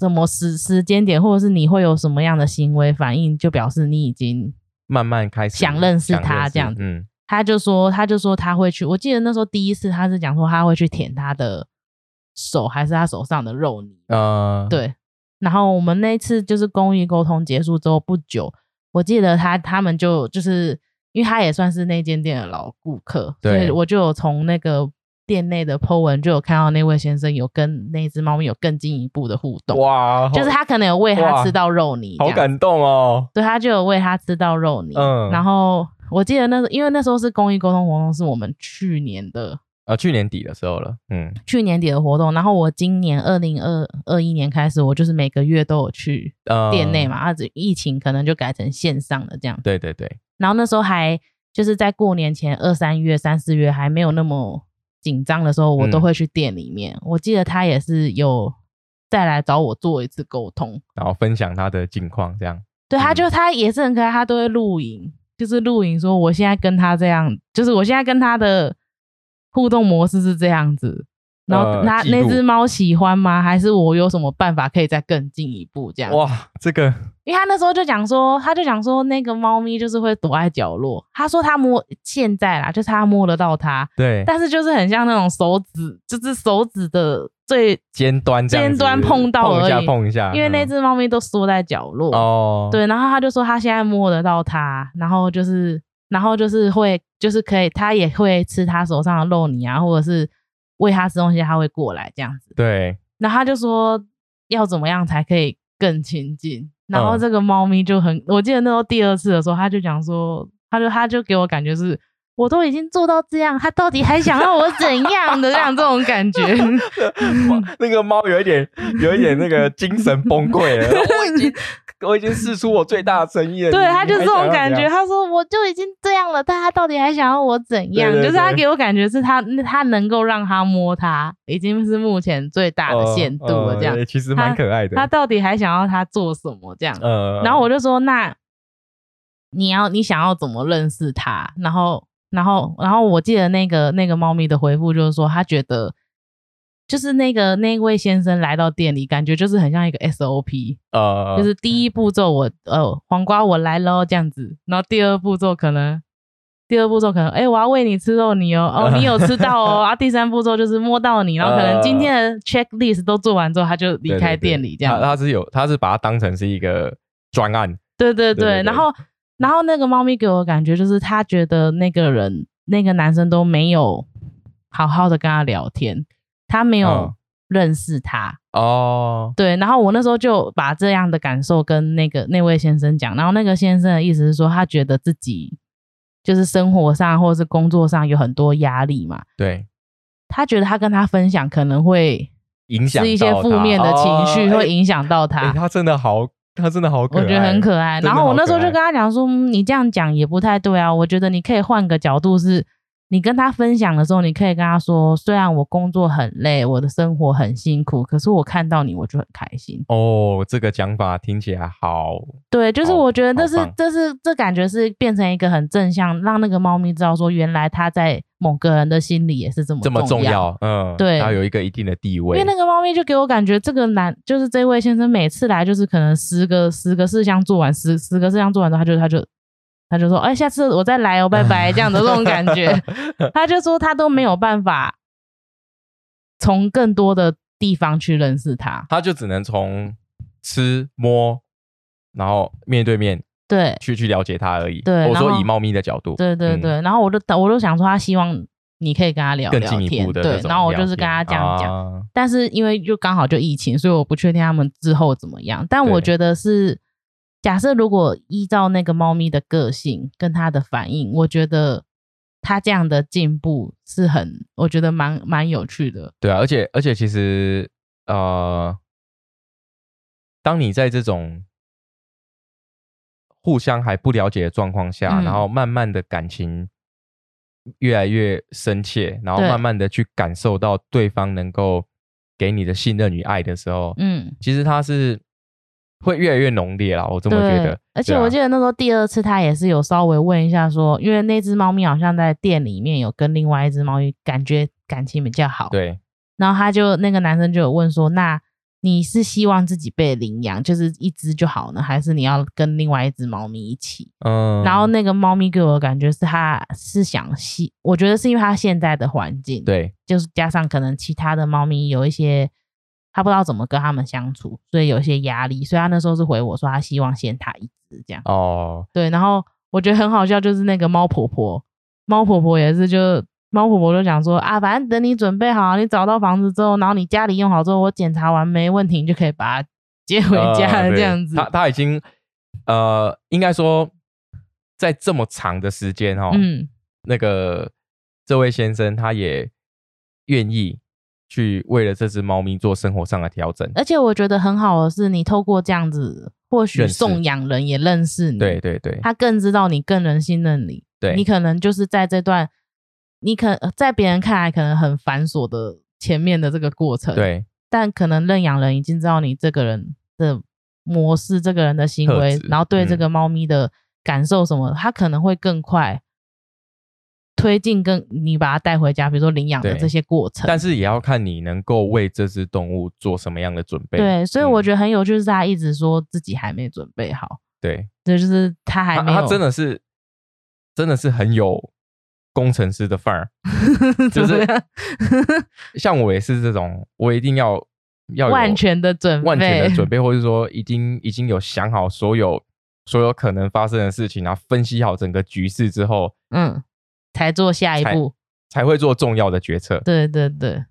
什么时时间点，或者是你会有什么样的行为反应，就表示你已经慢慢开始想认识他这样子，嗯。他就说，他就说他会去。我记得那时候第一次，他是讲说他会去舔他的手，还是他手上的肉泥。嗯，对。然后我们那次就是公益沟通结束之后不久，我记得他他们就就是因为他也算是那间店的老顾客，所以我就有从那个店内的 po 文就有看到那位先生有跟那只猫咪有更进一步的互动。哇，就是他可能有喂它吃到肉泥，好感动哦。对，他就有喂它吃到肉泥。嗯，然后。我记得那时，因为那时候是公益沟通活动，是我们去年的，呃，去年底的时候了，嗯，去年底的活动。然后我今年二零二二一年开始，我就是每个月都有去店内嘛，啊，疫情可能就改成线上的这样。对对对。然后那时候还就是在过年前二三月、三四月还没有那么紧张的时候，我都会去店里面。我记得他也是有再来找我做一次沟通，然后分享他的近况，这样。对，他就他也是很可爱，他都会录影。就是录影说，我现在跟他这样，就是我现在跟他的互动模式是这样子。然后那那只猫喜欢吗？还是我有什么办法可以再更进一步这样？哇，这个，因为他那时候就讲说，他就讲说那个猫咪就是会躲在角落。他说他摸现在啦，就是他摸得到它，对，但是就是很像那种手指，就是手指的最尖端，尖端碰到而已，碰一下，因为那只猫咪都缩在角落哦。对，然后他就说他现在摸得到它，然后就是，然后就是会，就是可以，它也会吃他手上的肉泥啊，或者是。喂它吃东西，它会过来这样子。对，然后他就说要怎么样才可以更亲近。然后这个猫咪就很，我记得那时候第二次的时候，他就讲说，他就他就给我感觉是，我都已经做到这样，他到底还想要我怎样的 这样这种感觉。那个猫有一点有一点那个精神崩溃了，我已经。我已经试出我最大的诚意了。对他就这种感觉，他说我就已经这样了，但他到底还想要我怎样？就是他给我感觉是他他能够让他摸他，已经是目前最大的限度了。这样其实蛮可爱的。他到底还想要他做什么？这样。然后我就说，那你要你想要怎么认识他？然后然后然后我记得那个那个猫咪的回复就是说，他觉得。就是那个那位先生来到店里，感觉就是很像一个 SOP，呃，就是第一步骤我呃黄瓜我来喽这样子，然后第二步骤可能第二步骤可能哎我要喂你吃肉你哦哦 你有吃到哦啊第三步骤就是摸到你，然后可能今天的 checklist 都做完之后他就离开店里这样，他是有他是把它当成是一个专案，对对对，然后然后那个猫咪给我感觉就是他觉得那个人那个男生都没有好好的跟他聊天。他没有认识他哦，对，然后我那时候就把这样的感受跟那个那位先生讲，然后那个先生的意思是说，他觉得自己就是生活上或者是工作上有很多压力嘛，对，他觉得他跟他分享可能会影响是一些负面的情绪，会影响到他。他真的好，他真的好可爱，我觉得很可爱。然后我那时候就跟他讲说，你这样讲也不太对啊，我觉得你可以换个角度是。你跟他分享的时候，你可以跟他说：“虽然我工作很累，我的生活很辛苦，可是我看到你，我就很开心。”哦，这个讲法听起来好。对，就是我觉得这是这是这感觉是变成一个很正向，让那个猫咪知道说，原来它在某个人的心里也是这么这么重要。嗯，对，要有一个一定的地位。因为那个猫咪就给我感觉，这个男就是这位先生每次来就是可能十个十个事项做完，十十个事项做完之后，他就他就。他就说：“哎，下次我再来哦，拜拜。”这样的这种感觉，他就说他都没有办法从更多的地方去认识他，他就只能从吃摸，然后面对面对去去了解他而已。对，我说以猫咪的角度，对对对。然后我就我就想说，他希望你可以跟他聊聊天，对。然后我就是跟他这样讲，但是因为就刚好就疫情，所以我不确定他们之后怎么样。但我觉得是。假设如果依照那个猫咪的个性跟它的反应，我觉得它这样的进步是很，我觉得蛮蛮有趣的。对啊，而且而且其实呃，当你在这种互相还不了解的状况下，然后慢慢的感情越来越深切，然后慢慢的去感受到对方能够给你的信任与爱的时候，嗯，其实它是。会越来越浓烈了，我这么觉得。而且我记得那时候第二次他也是有稍微问一下，说因为那只猫咪好像在店里面有跟另外一只猫咪感觉感情比较好。对。然后他就那个男生就有问说：“那你是希望自己被领养，就是一只就好呢，还是你要跟另外一只猫咪一起？”嗯。然后那个猫咪给我的感觉是，他是想希，我觉得是因为他现在的环境，对，就是加上可能其他的猫咪有一些。他不知道怎么跟他们相处，所以有些压力。所以他那时候是回我说，他希望先他一只这样。哦，对。然后我觉得很好笑，就是那个猫婆婆，猫婆婆也是，就猫婆婆就讲说啊，反正等你准备好，你找到房子之后，然后你家里用好之后，我检查完没问题，你就可以把它 接回家了这样子。他他已经呃，应该说在这么长的时间哦，嗯，那个这位先生他也愿意。去为了这只猫咪做生活上的调整，而且我觉得很好的是，你透过这样子，或许送养人也认识你，对对对，他更知道你，更能信任你。对，你可能就是在这段，你可在别人看来可能很繁琐的前面的这个过程，对，但可能认养人已经知道你这个人的模式，这个人的行为，然后对这个猫咪的感受什么，他可能会更快。推进跟你把它带回家，比如说领养的这些过程，但是也要看你能够为这只动物做什么样的准备。对，所以我觉得很有趣，是他一直说自己还没准备好。对，这就是他还没有。他真的是，真的是很有工程师的范儿，就是 像我也是这种，我一定要要万全的准备，万全的准备，或者说已经已经有想好所有所有可能发生的事情，然后分析好整个局势之后，嗯。才做下一步，才会做重要的决策。对对对，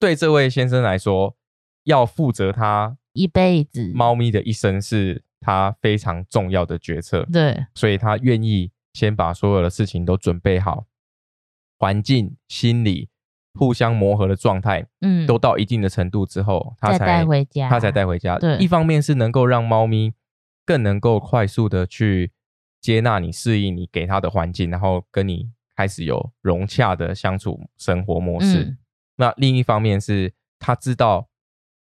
对这位先生来说，要负责他一辈子猫咪的一生，是他非常重要的决策。对，所以他愿意先把所有的事情都准备好，环境、心理互相磨合的状态，嗯，都到一定的程度之后，他才带回家，他才带回家。对，一方面是能够让猫咪更能够快速的去接纳你、适应你给它的环境，然后跟你。开始有融洽的相处生活模式。那另一方面是他知道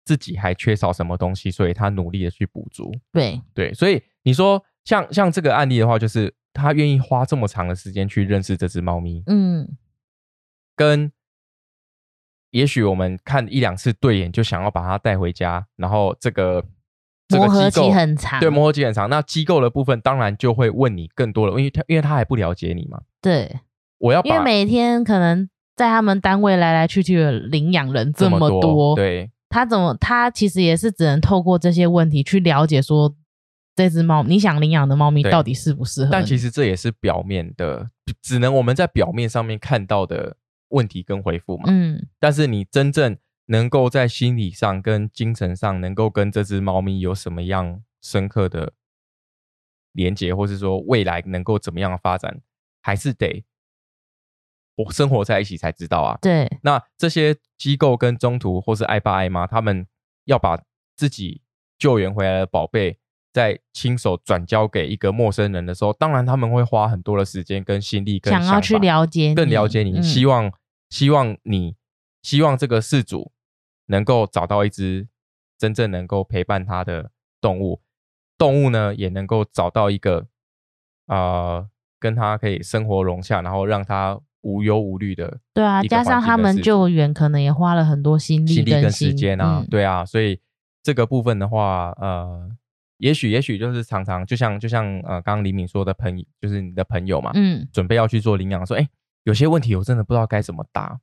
自己还缺少什么东西，所以他努力的去补足。对对，所以你说像像这个案例的话，就是他愿意花这么长的时间去认识这只猫咪。嗯，跟也许我们看一两次对眼就想要把它带回家，然后这个磨合期很长，对，磨合期很长。那机构的部分当然就会问你更多了，因为他因为他还不了解你嘛。对。我要因为每天可能在他们单位来来去去的领养人这么多，对，他怎么他其实也是只能透过这些问题去了解说这只猫你想领养的猫咪到底适不适合？但其实这也是表面的，只能我们在表面上面看到的问题跟回复嘛。嗯，但是你真正能够在心理上跟精神上能够跟这只猫咪有什么样深刻的连接，或是说未来能够怎么样发展，还是得。我生活在一起才知道啊。对，那这些机构跟中途或是爱爸爱妈，他们要把自己救援回来的宝贝在亲手转交给一个陌生人的时候，当然他们会花很多的时间跟心力，想要去了解，更了解你，希望希望你希望这个事主能够找到一只真正能够陪伴他的动物，动物呢也能够找到一个啊跟他可以生活融洽，然后让他无忧无虑的。对啊，加上他们救援可能也花了很多心力心力跟时间啊，对啊，所以这个部分的话，呃。也许，也许就是常常就像就像呃，刚刚李敏说的朋友，就是你的朋友嘛，嗯，准备要去做领养，说，哎，有些问题我真的不知道该怎么答，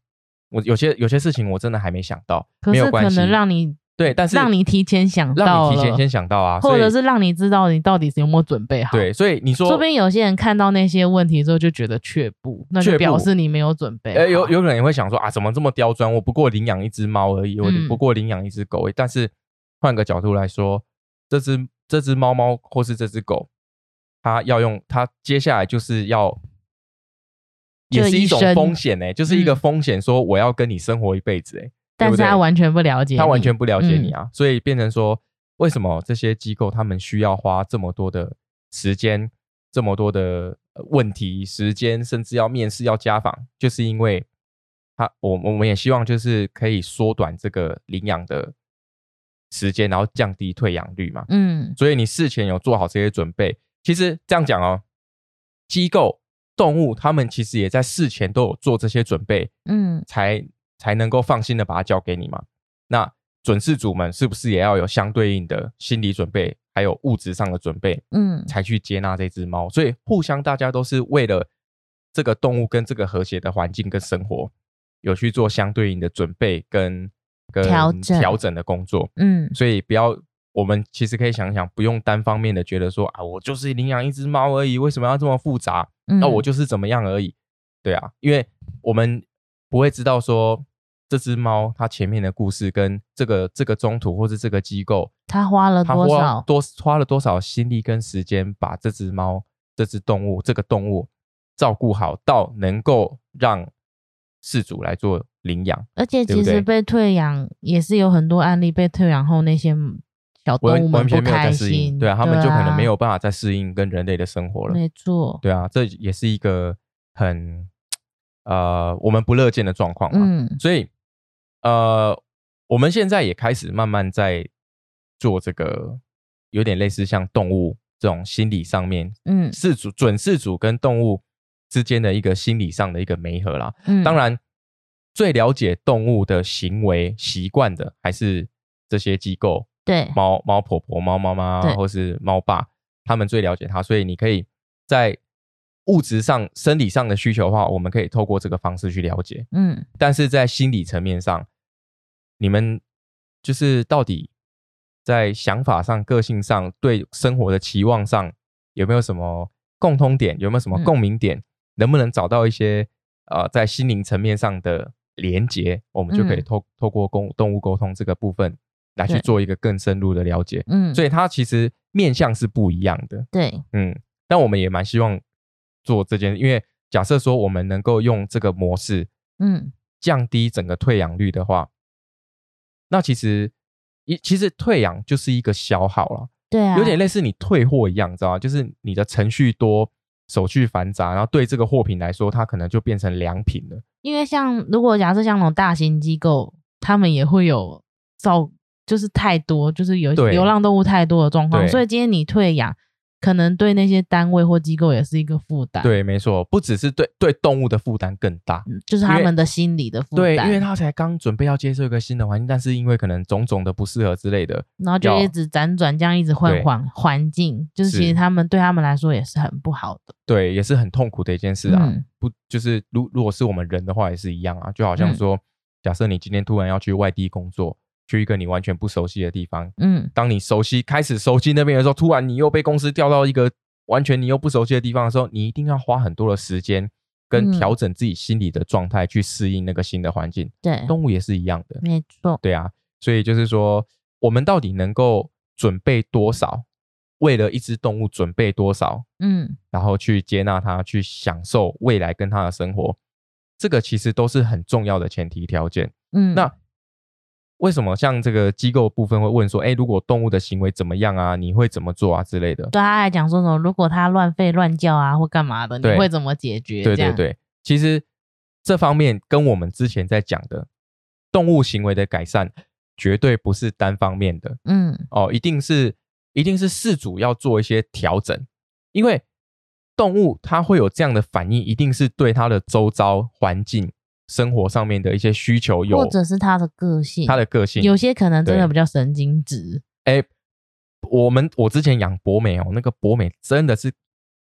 我有些有些事情我真的还没想到，没有关系，可能让你对，但是让你提前想到，让你提前先想到啊，或者是让你知道你到底是有没有准备好，对，所以你说，说不定有些人看到那些问题之后就觉得却步，那就表示你没有准备，哎，有有可能也会想说啊，怎么这么刁钻？我不过领养一只猫而已，我不过领养一只狗，但是换个角度来说，这只。这只猫猫或是这只狗，它要用它接下来就是要，也是一种风险呢，就是一个风险。说我要跟你生活一辈子，哎，但是他完全不了解，他完全不了解你啊，所以变成说，为什么这些机构他们需要花这么多的时间，这么多的问题时间，甚至要面试要家访，就是因为他我我们也希望就是可以缩短这个领养的。时间，然后降低退养率嘛。嗯，所以你事前有做好这些准备。其实这样讲哦，机构动物他们其实也在事前都有做这些准备，嗯，才才能够放心的把它交给你嘛。那准事主们是不是也要有相对应的心理准备，还有物质上的准备，嗯，才去接纳这只猫？所以互相大家都是为了这个动物跟这个和谐的环境跟生活，有去做相对应的准备跟。调整调整的工作，嗯，所以不要，我们其实可以想想，不用单方面的觉得说啊，我就是领养一只猫而已，为什么要这么复杂？那我就是怎么样而已，对啊，因为我们不会知道说这只猫它前面的故事跟这个这个中途或是这个机构，它花了多少多花了多少心力跟时间，把这只猫这只动物这个动物照顾好，到能够让事主来做。领养，而且其实被退养也是有很多案例，被退养后那些小动物们不开心，对啊，他们就可能没有办法再适应跟人类的生活了。没错，对啊，这也是一个很呃我们不乐见的状况嘛。嗯，所以呃我们现在也开始慢慢在做这个，有点类似像动物这种心理上面，嗯，事主准事主跟动物之间的一个心理上的一个媒合啦。嗯，当然。最了解动物的行为习惯的，还是这些机构，对猫猫婆婆、猫妈妈或是猫爸，他们最了解它。所以你可以在物质上、生理上的需求的话，我们可以透过这个方式去了解。嗯，但是在心理层面上，你们就是到底在想法上、个性上、对生活的期望上，有没有什么共通点？有没有什么共鸣点？能不能找到一些呃，在心灵层面上的？连接，我们就可以透透过公动物沟通这个部分来去做一个更深入的了解。嗯，所以它其实面向是不一样的。对，嗯，但我们也蛮希望做这件，因为假设说我们能够用这个模式，嗯，降低整个退养率的话，那其实一其实退养就是一个消耗了。对啊，有点类似你退货一样，知道吗？就是你的程序多。手续繁杂，然后对这个货品来说，它可能就变成良品了。因为像如果假设像那种大型机构，他们也会有造，就是太多，就是有流浪动物太多的状况，所以今天你退养。可能对那些单位或机构也是一个负担。对，没错，不只是对对动物的负担更大，就是他们的心理的负担。对，因为他才刚准备要接受一个新的环境，但是因为可能种种的不适合之类的，然后就一直辗转这样一直换环环境，就是其实他们对他们来说也是很不好的。对，也是很痛苦的一件事啊。不，就是如如果是我们人的话也是一样啊，就好像说，假设你今天突然要去外地工作。去一个你完全不熟悉的地方，嗯，当你熟悉开始熟悉那边的时候，突然你又被公司调到一个完全你又不熟悉的地方的时候，你一定要花很多的时间跟调整自己心理的状态去适应那个新的环境。对，动物也是一样的，没错。对啊，所以就是说，我们到底能够准备多少，为了一只动物准备多少，嗯，然后去接纳它，去享受未来跟它的生活，这个其实都是很重要的前提条件。嗯，那。为什么像这个机构部分会问说，哎，如果动物的行为怎么样啊，你会怎么做啊之类的？对他来讲说什么，如果它乱吠乱叫啊或干嘛的，你会怎么解决？对对对，其实这方面跟我们之前在讲的动物行为的改善，绝对不是单方面的。嗯，哦，一定是一定是事主要做一些调整，因为动物它会有这样的反应，一定是对它的周遭环境。生活上面的一些需求有，或者是他的个性，他的个性有些可能真的比较神经质。哎，我们我之前养博美哦，那个博美真的是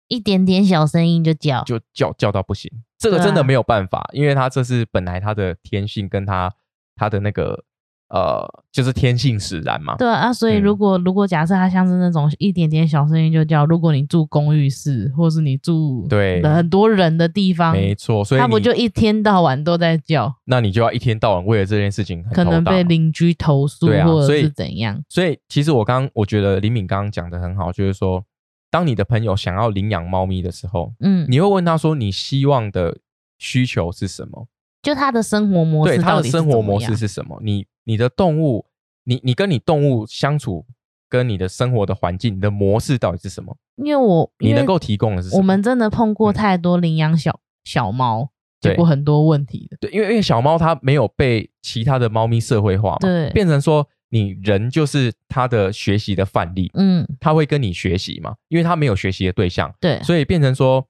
一点点小声音就叫，就叫叫到不行。这个真的没有办法，因为他这是本来他的天性跟他他的那个。呃，就是天性使然嘛。对啊，所以如果如果假设它像是那种一点点小声音就叫，如果你住公寓室，或是你住对很多人的地方，没错，所以它不就一天到晚都在叫？那你就要一天到晚为了这件事情可能被邻居投诉，或者是怎样？所以其实我刚我觉得李敏刚刚讲的很好，就是说，当你的朋友想要领养猫咪的时候，嗯，你会问他说，你希望的需求是什么？就他的生活模式，对他的生活模式是什么？你。你的动物，你你跟你动物相处，跟你的生活的环境，你的模式到底是什么？因为我你能够提供的是，我们真的碰过太多领养小小猫，结果很多问题的。对，因为因为小猫它没有被其他的猫咪社会化嘛，对，变成说你人就是它的学习的范例，嗯，它会跟你学习嘛，因为它没有学习的对象，对，所以变成说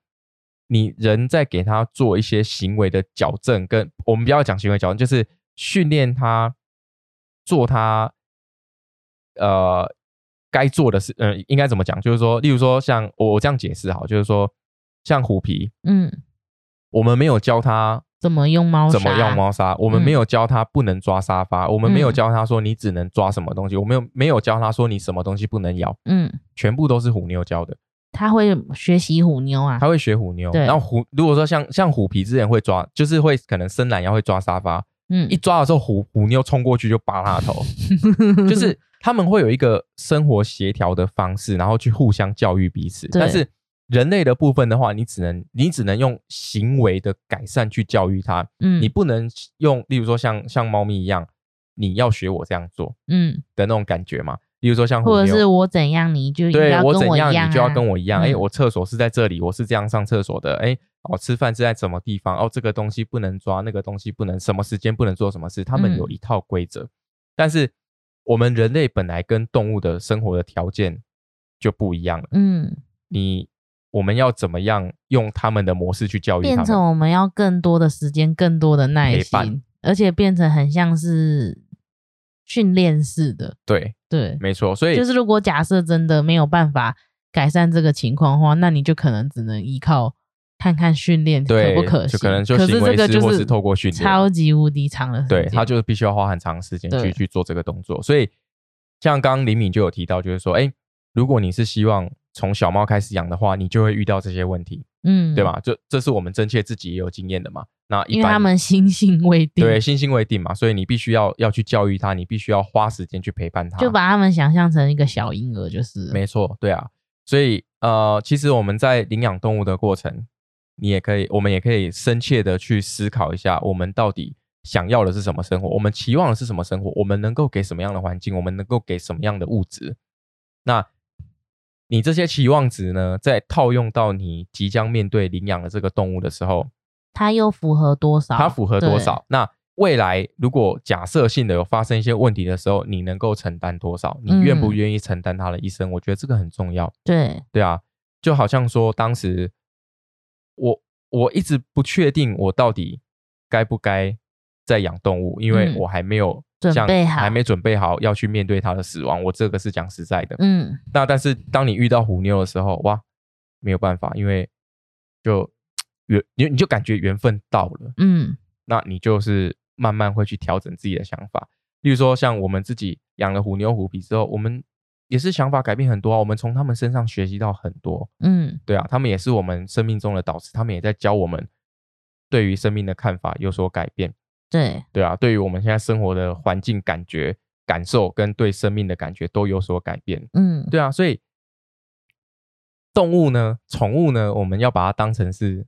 你人在给它做一些行为的矫正，跟我们不要讲行为矫正，就是训练它。做他呃该做的事，嗯，应该怎么讲？就是说，例如说，像我这样解释好，就是说，像虎皮，嗯，我们没有教他怎么用猫怎么用猫砂，我们没有教他不能抓沙发，我们没有教他说你只能抓什么东西，我们有没有教他说你什么东西不能咬，嗯，全部都是虎妞教的。他会学习虎妞啊，他会学虎妞。然后虎如果说像像虎皮之前会抓，就是会可能伸懒腰会抓沙发。嗯，一抓的时候，虎虎妞冲过去就扒他的头，就是他们会有一个生活协调的方式，然后去互相教育彼此。但是人类的部分的话，你只能你只能用行为的改善去教育它，嗯，你不能用，例如说像像猫咪一样，你要学我这样做，嗯的那种感觉嘛。例如说像或者是我怎样，你就对我怎样，你就要跟我一样。哎，我厕所是在这里，我是这样上厕所的。哎。哦，吃饭是在什么地方？哦，这个东西不能抓，那个东西不能，什么时间不能做什么事？他们有一套规则。但是我们人类本来跟动物的生活的条件就不一样了。嗯，你我们要怎么样用他们的模式去教育？变成我们要更多的时间，更多的耐心，而且变成很像是训练式的。对对，没错。所以就是如果假设真的没有办法改善这个情况的话，那你就可能只能依靠。看看训练可不可行？可能就行为师或是透过训练，超级无敌长的时间。对他就是必须要花很长时间去去做这个动作。所以像刚刚李敏就有提到，就是说，哎，如果你是希望从小猫开始养的话，你就会遇到这些问题，嗯，对吧？就这是我们真切自己也有经验的嘛。那因为他们心性未定，对，心性未定嘛，所以你必须要要去教育他，你必须要花时间去陪伴他，就把他们想象成一个小婴儿，就是没错，对啊。所以呃，其实我们在领养动物的过程。你也可以，我们也可以深切的去思考一下，我们到底想要的是什么生活？我们期望的是什么生活？我们能够给什么样的环境？我们能够给什么样的物质？那你这些期望值呢？在套用到你即将面对领养的这个动物的时候，它又符合多少？它符合多少？那未来如果假设性的有发生一些问题的时候，你能够承担多少？你愿不愿意承担它的一生？我觉得这个很重要。对，对啊，就好像说当时。我我一直不确定我到底该不该再养动物，因为我还没有准备好，还没准备好要去面对它的死亡。我这个是讲实在的，嗯。那但是当你遇到虎妞的时候，哇，没有办法，因为就缘你你就感觉缘分到了，嗯。那你就是慢慢会去调整自己的想法，例如说像我们自己养了虎妞虎皮之后，我们。也是想法改变很多啊，我们从他们身上学习到很多。嗯，对啊，他们也是我们生命中的导师，他们也在教我们对于生命的看法有所改变。对，对啊，对于我们现在生活的环境感觉、感受跟对生命的感觉都有所改变。嗯，对啊，所以动物呢，宠物呢，我们要把它当成是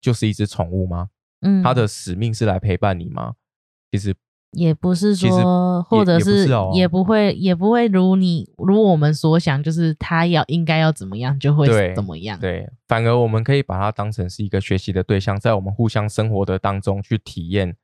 就是一只宠物吗？嗯，它的使命是来陪伴你吗？其实也不是说，或者是也不会，也不会如你如我们所想，就是他要应该要怎么样就会怎么样。对，反而我们可以把它当成是一个学习的对象，在我们互相生活的当中去体验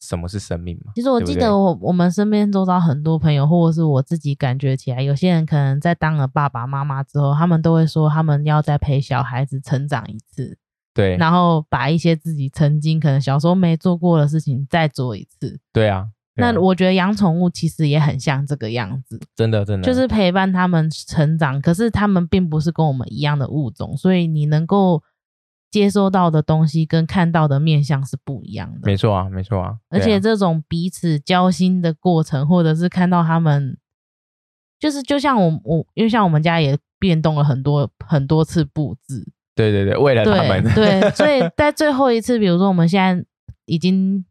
什么是生命嘛。其实我记得我我们身边周遭很多朋友，或者是我自己感觉起来，有些人可能在当了爸爸妈妈之后，他们都会说他们要再陪小孩子成长一次。对，然后把一些自己曾经可能小时候没做过的事情再做一次。对啊，那我觉得养宠物其实也很像这个样子，真的真的，就是陪伴他们成长。可是他们并不是跟我们一样的物种，所以你能够接收到的东西跟看到的面相是不一样的。没错啊，没错啊。而且这种彼此交心的过程，或者是看到他们，就是就像我我，因为像我们家也变动了很多很多次布置。对对对，为了他们，对，所以 在最后一次，比如说我们现在已经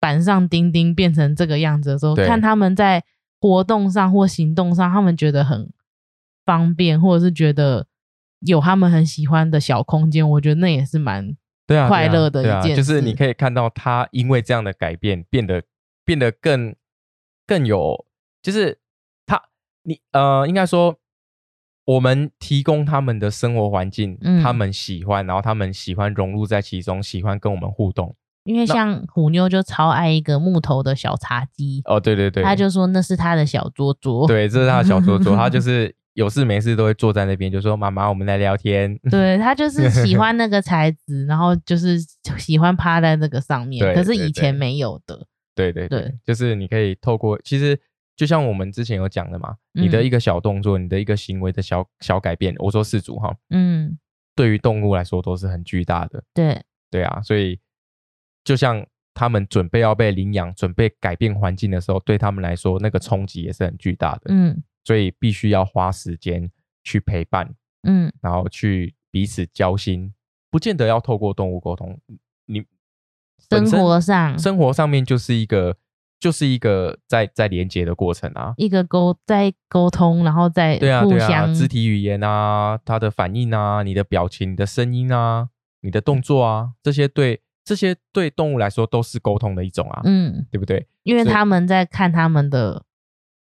板上钉钉变成这个样子的时候，看他们在活动上或行动上，他们觉得很方便，或者是觉得有他们很喜欢的小空间，我觉得那也是蛮对啊快乐的一件。就是你可以看到他因为这样的改变，变得变得更更有，就是他你呃，应该说。我们提供他们的生活环境，他们喜欢，然后他们喜欢融入在其中，喜欢跟我们互动。因为像虎妞就超爱一个木头的小茶几哦，对对对，他就说那是他的小桌桌，对，这是他的小桌桌，他就是有事没事都会坐在那边，就说妈妈，我们来聊天。对他就是喜欢那个材质，然后就是喜欢趴在那个上面，可是以前没有的。对对对，就是你可以透过其实。就像我们之前有讲的嘛，你的一个小动作，你的一个行为的小小改变，我说四组哈，嗯，对于动物来说都是很巨大的。对对啊，所以就像他们准备要被领养、准备改变环境的时候，对他们来说那个冲击也是很巨大的。嗯，所以必须要花时间去陪伴，嗯，然后去彼此交心，不见得要透过动物沟通，你生活上生活上面就是一个。就是一个在在连接的过程啊，一个沟在沟通，然后再对啊对啊，肢体语言啊，他的反应啊，你的表情、你的声音啊，你的动作啊，这些对这些对动物来说都是沟通的一种啊，嗯，对不对？因为他们在看他们的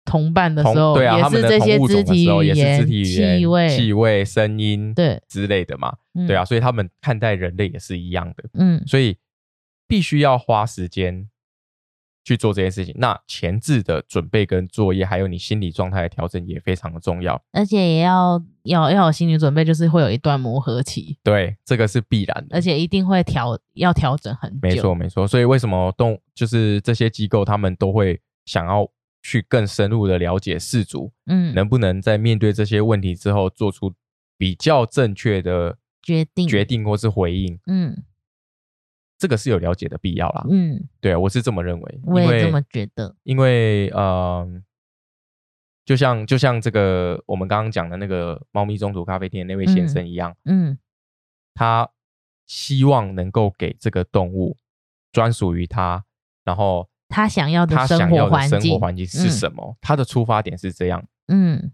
同伴的时候，对啊，也是这些肢体语言、气味、气味、声音对之类的嘛，对啊，所以他们看待人类也是一样的，嗯，所以必须要花时间。去做这件事情，那前置的准备跟作业，还有你心理状态的调整也非常的重要，而且也要要要有心理准备，就是会有一段磨合期。对，这个是必然的，而且一定会调要调整很久。没错，没错。所以为什么动就是这些机构，他们都会想要去更深入的了解事主，嗯，能不能在面对这些问题之后，做出比较正确的决定、决定或是回应，嗯。这个是有了解的必要啦，嗯，对我是这么认为，我也这么觉得，因为呃，就像就像这个我们刚刚讲的那个猫咪中途咖啡店那位先生一样，嗯，他希望能够给这个动物专属于他，然后他想要的生活环境是什么？他的出发点是这样，嗯，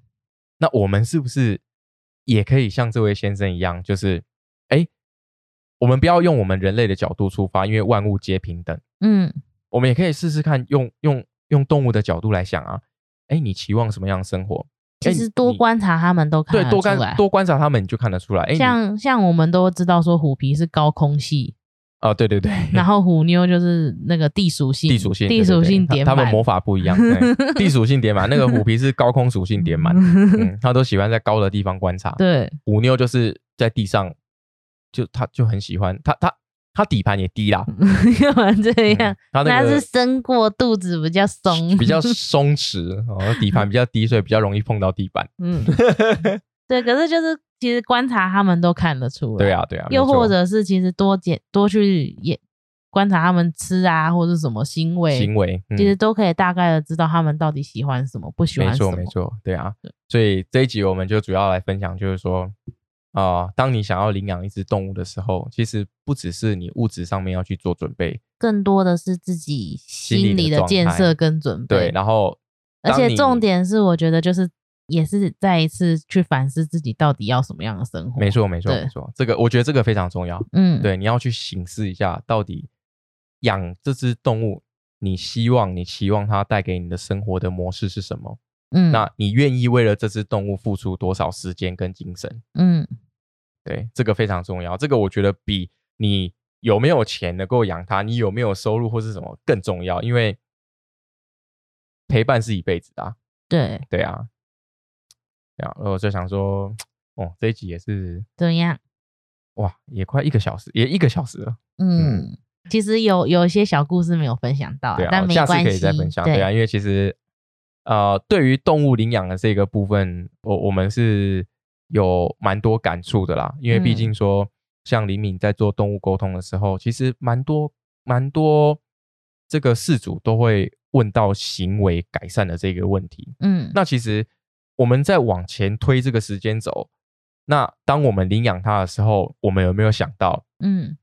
那我们是不是也可以像这位先生一样，就是哎？我们不要用我们人类的角度出发，因为万物皆平等。嗯，我们也可以试试看，用用用动物的角度来想啊。哎，你期望什么样的生活？其实多观察他们都看对，多观多观察他们，你就看得出来。像像我们都知道说虎皮是高空系哦，对对对。然后虎妞就是那个地属性，地属性，地属性点满。他们魔法不一样，地属性点满。那个虎皮是高空属性点满，嗯他都喜欢在高的地方观察。对，虎妞就是在地上。就他就很喜欢他他他底盘也低啦，干嘛这样？他是伸过肚子比较松，比较松弛哦，底盘比较低，所以比较容易碰到地板。嗯，对。可是就是其实观察他们都看得出来。对啊，对啊。又或者是其实多检多去也观察他们吃啊，或者什么行为行为，其实都可以大概的知道他们到底喜欢什么，不喜欢什么。没错，没错。对啊。所以这一集我们就主要来分享，就是说。啊，当你想要领养一只动物的时候，其实不只是你物质上面要去做准备，更多的是自己心理的建设跟准备。对，然后，而且重点是，我觉得就是也是再一次去反思自己到底要什么样的生活。没错，没错，没错。这个我觉得这个非常重要。嗯，对，你要去醒思一下，到底养这只动物你希望你期望它带给你的生活的模式是什么？嗯，那你愿意为了这只动物付出多少时间跟精神？嗯，对，这个非常重要。这个我觉得比你有没有钱能够养它，你有没有收入或是什么更重要，因为陪伴是一辈子的。对，对啊，然后我就想说，哦，这一集也是怎样？哇，也快一个小时，也一个小时了。嗯，其实有有一些小故事没有分享到，但没关系，可以再分享。对啊，因为其实。呃，对于动物领养的这个部分，我我们是有蛮多感触的啦。因为毕竟说，像李敏在做动物沟通的时候，其实蛮多蛮多这个事主都会问到行为改善的这个问题。嗯，那其实我们在往前推这个时间走，那当我们领养它的时候，我们有没有想到，嗯，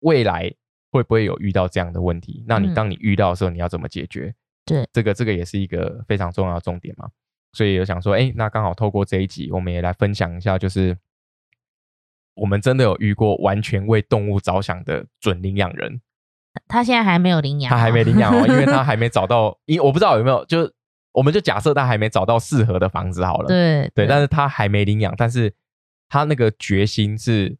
未来会不会有遇到这样的问题？那你当你遇到的时候，你要怎么解决？对，这个这个也是一个非常重要的重点嘛，所以我想说，哎，那刚好透过这一集，我们也来分享一下，就是我们真的有遇过完全为动物着想的准领养人。他现在还没有领养，他还没领养哦，因为他还没 找到，因我不知道有没有，就我们就假设他还没找到适合的房子好了。对对，但是他还没领养，但是他那个决心是。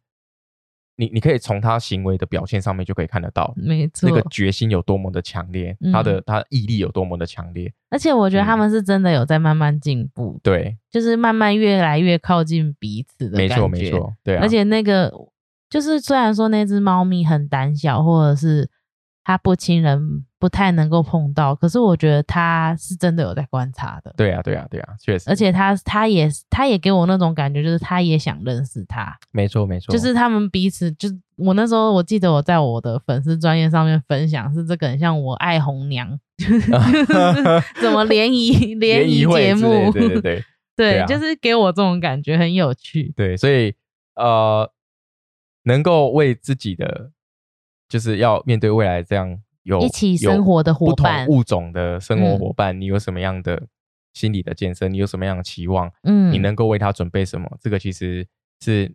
你你可以从他行为的表现上面就可以看得到，没错，那个决心有多么的强烈，他的他毅力有多么的强烈。而且我觉得他们是真的有在慢慢进步，对，就是慢慢越来越靠近彼此的没错没错，对。而且那个就是虽然说那只猫咪很胆小，或者是。它不亲人，不太能够碰到。可是我觉得他是真的有在观察的。对啊，对啊，对啊，确实。而且他他也他也给我那种感觉，就是他也想认识他。没错，没错。就是他们彼此，就我那时候我记得我在我的粉丝专业上面分享，是这个很像我爱红娘，怎么联谊 联谊节目？对对对，对，就是给我这种感觉很有趣。对，所以呃，能够为自己的。就是要面对未来这样有一起生活的伙伴，不同物种的生活伙伴，你有什么样的心理的建设？你有什么样的期望？嗯，你能够为他准备什么？这个其实是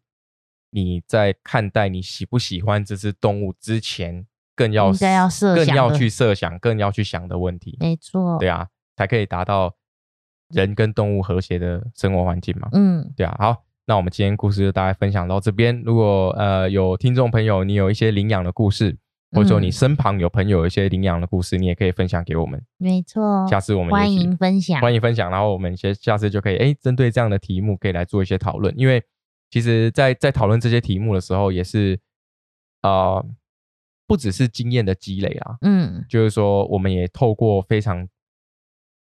你在看待你喜不喜欢这只动物之前，更要应该要设更要去设想，更要去想的问题。没错，对啊，才可以达到人跟动物和谐的生活环境嘛。嗯，对啊，好。那我们今天故事就大概分享到这边。如果呃有听众朋友，你有一些领养的故事，或者说你身旁有朋友有一些领养的故事，你也可以分享给我们。没错，下次我们欢迎分享，欢迎分享。然后我们先下次就可以哎，针对这样的题目可以来做一些讨论。因为其实，在在讨论这些题目的时候，也是啊，不只是经验的积累啊，嗯，就是说我们也透过非常，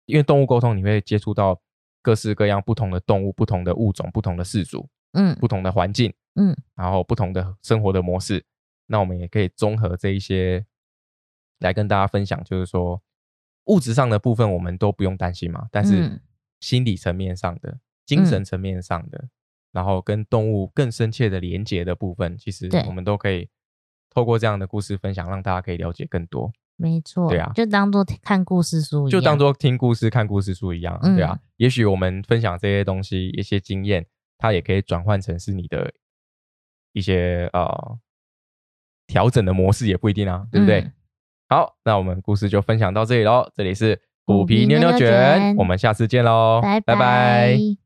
因为动物沟通，你会接触到。各式各样不同的动物、不同的物种、不同的氏族，嗯，不同的环境，嗯，然后不同的生活的模式，那我们也可以综合这一些来跟大家分享，就是说物质上的部分我们都不用担心嘛，但是心理层面上的、精神层面上的，然后跟动物更深切的连接的部分，其实我们都可以透过这样的故事分享，让大家可以了解更多。没错，对啊，就当做看故事书一样，就当做听故事、看故事书一样，对啊。也许我们分享这些东西、一些经验，它也可以转换成是你的一些呃调整的模式，也不一定啊，对不对？好，那我们故事就分享到这里喽。这里是虎皮妞妞卷，我们下次见喽，拜拜。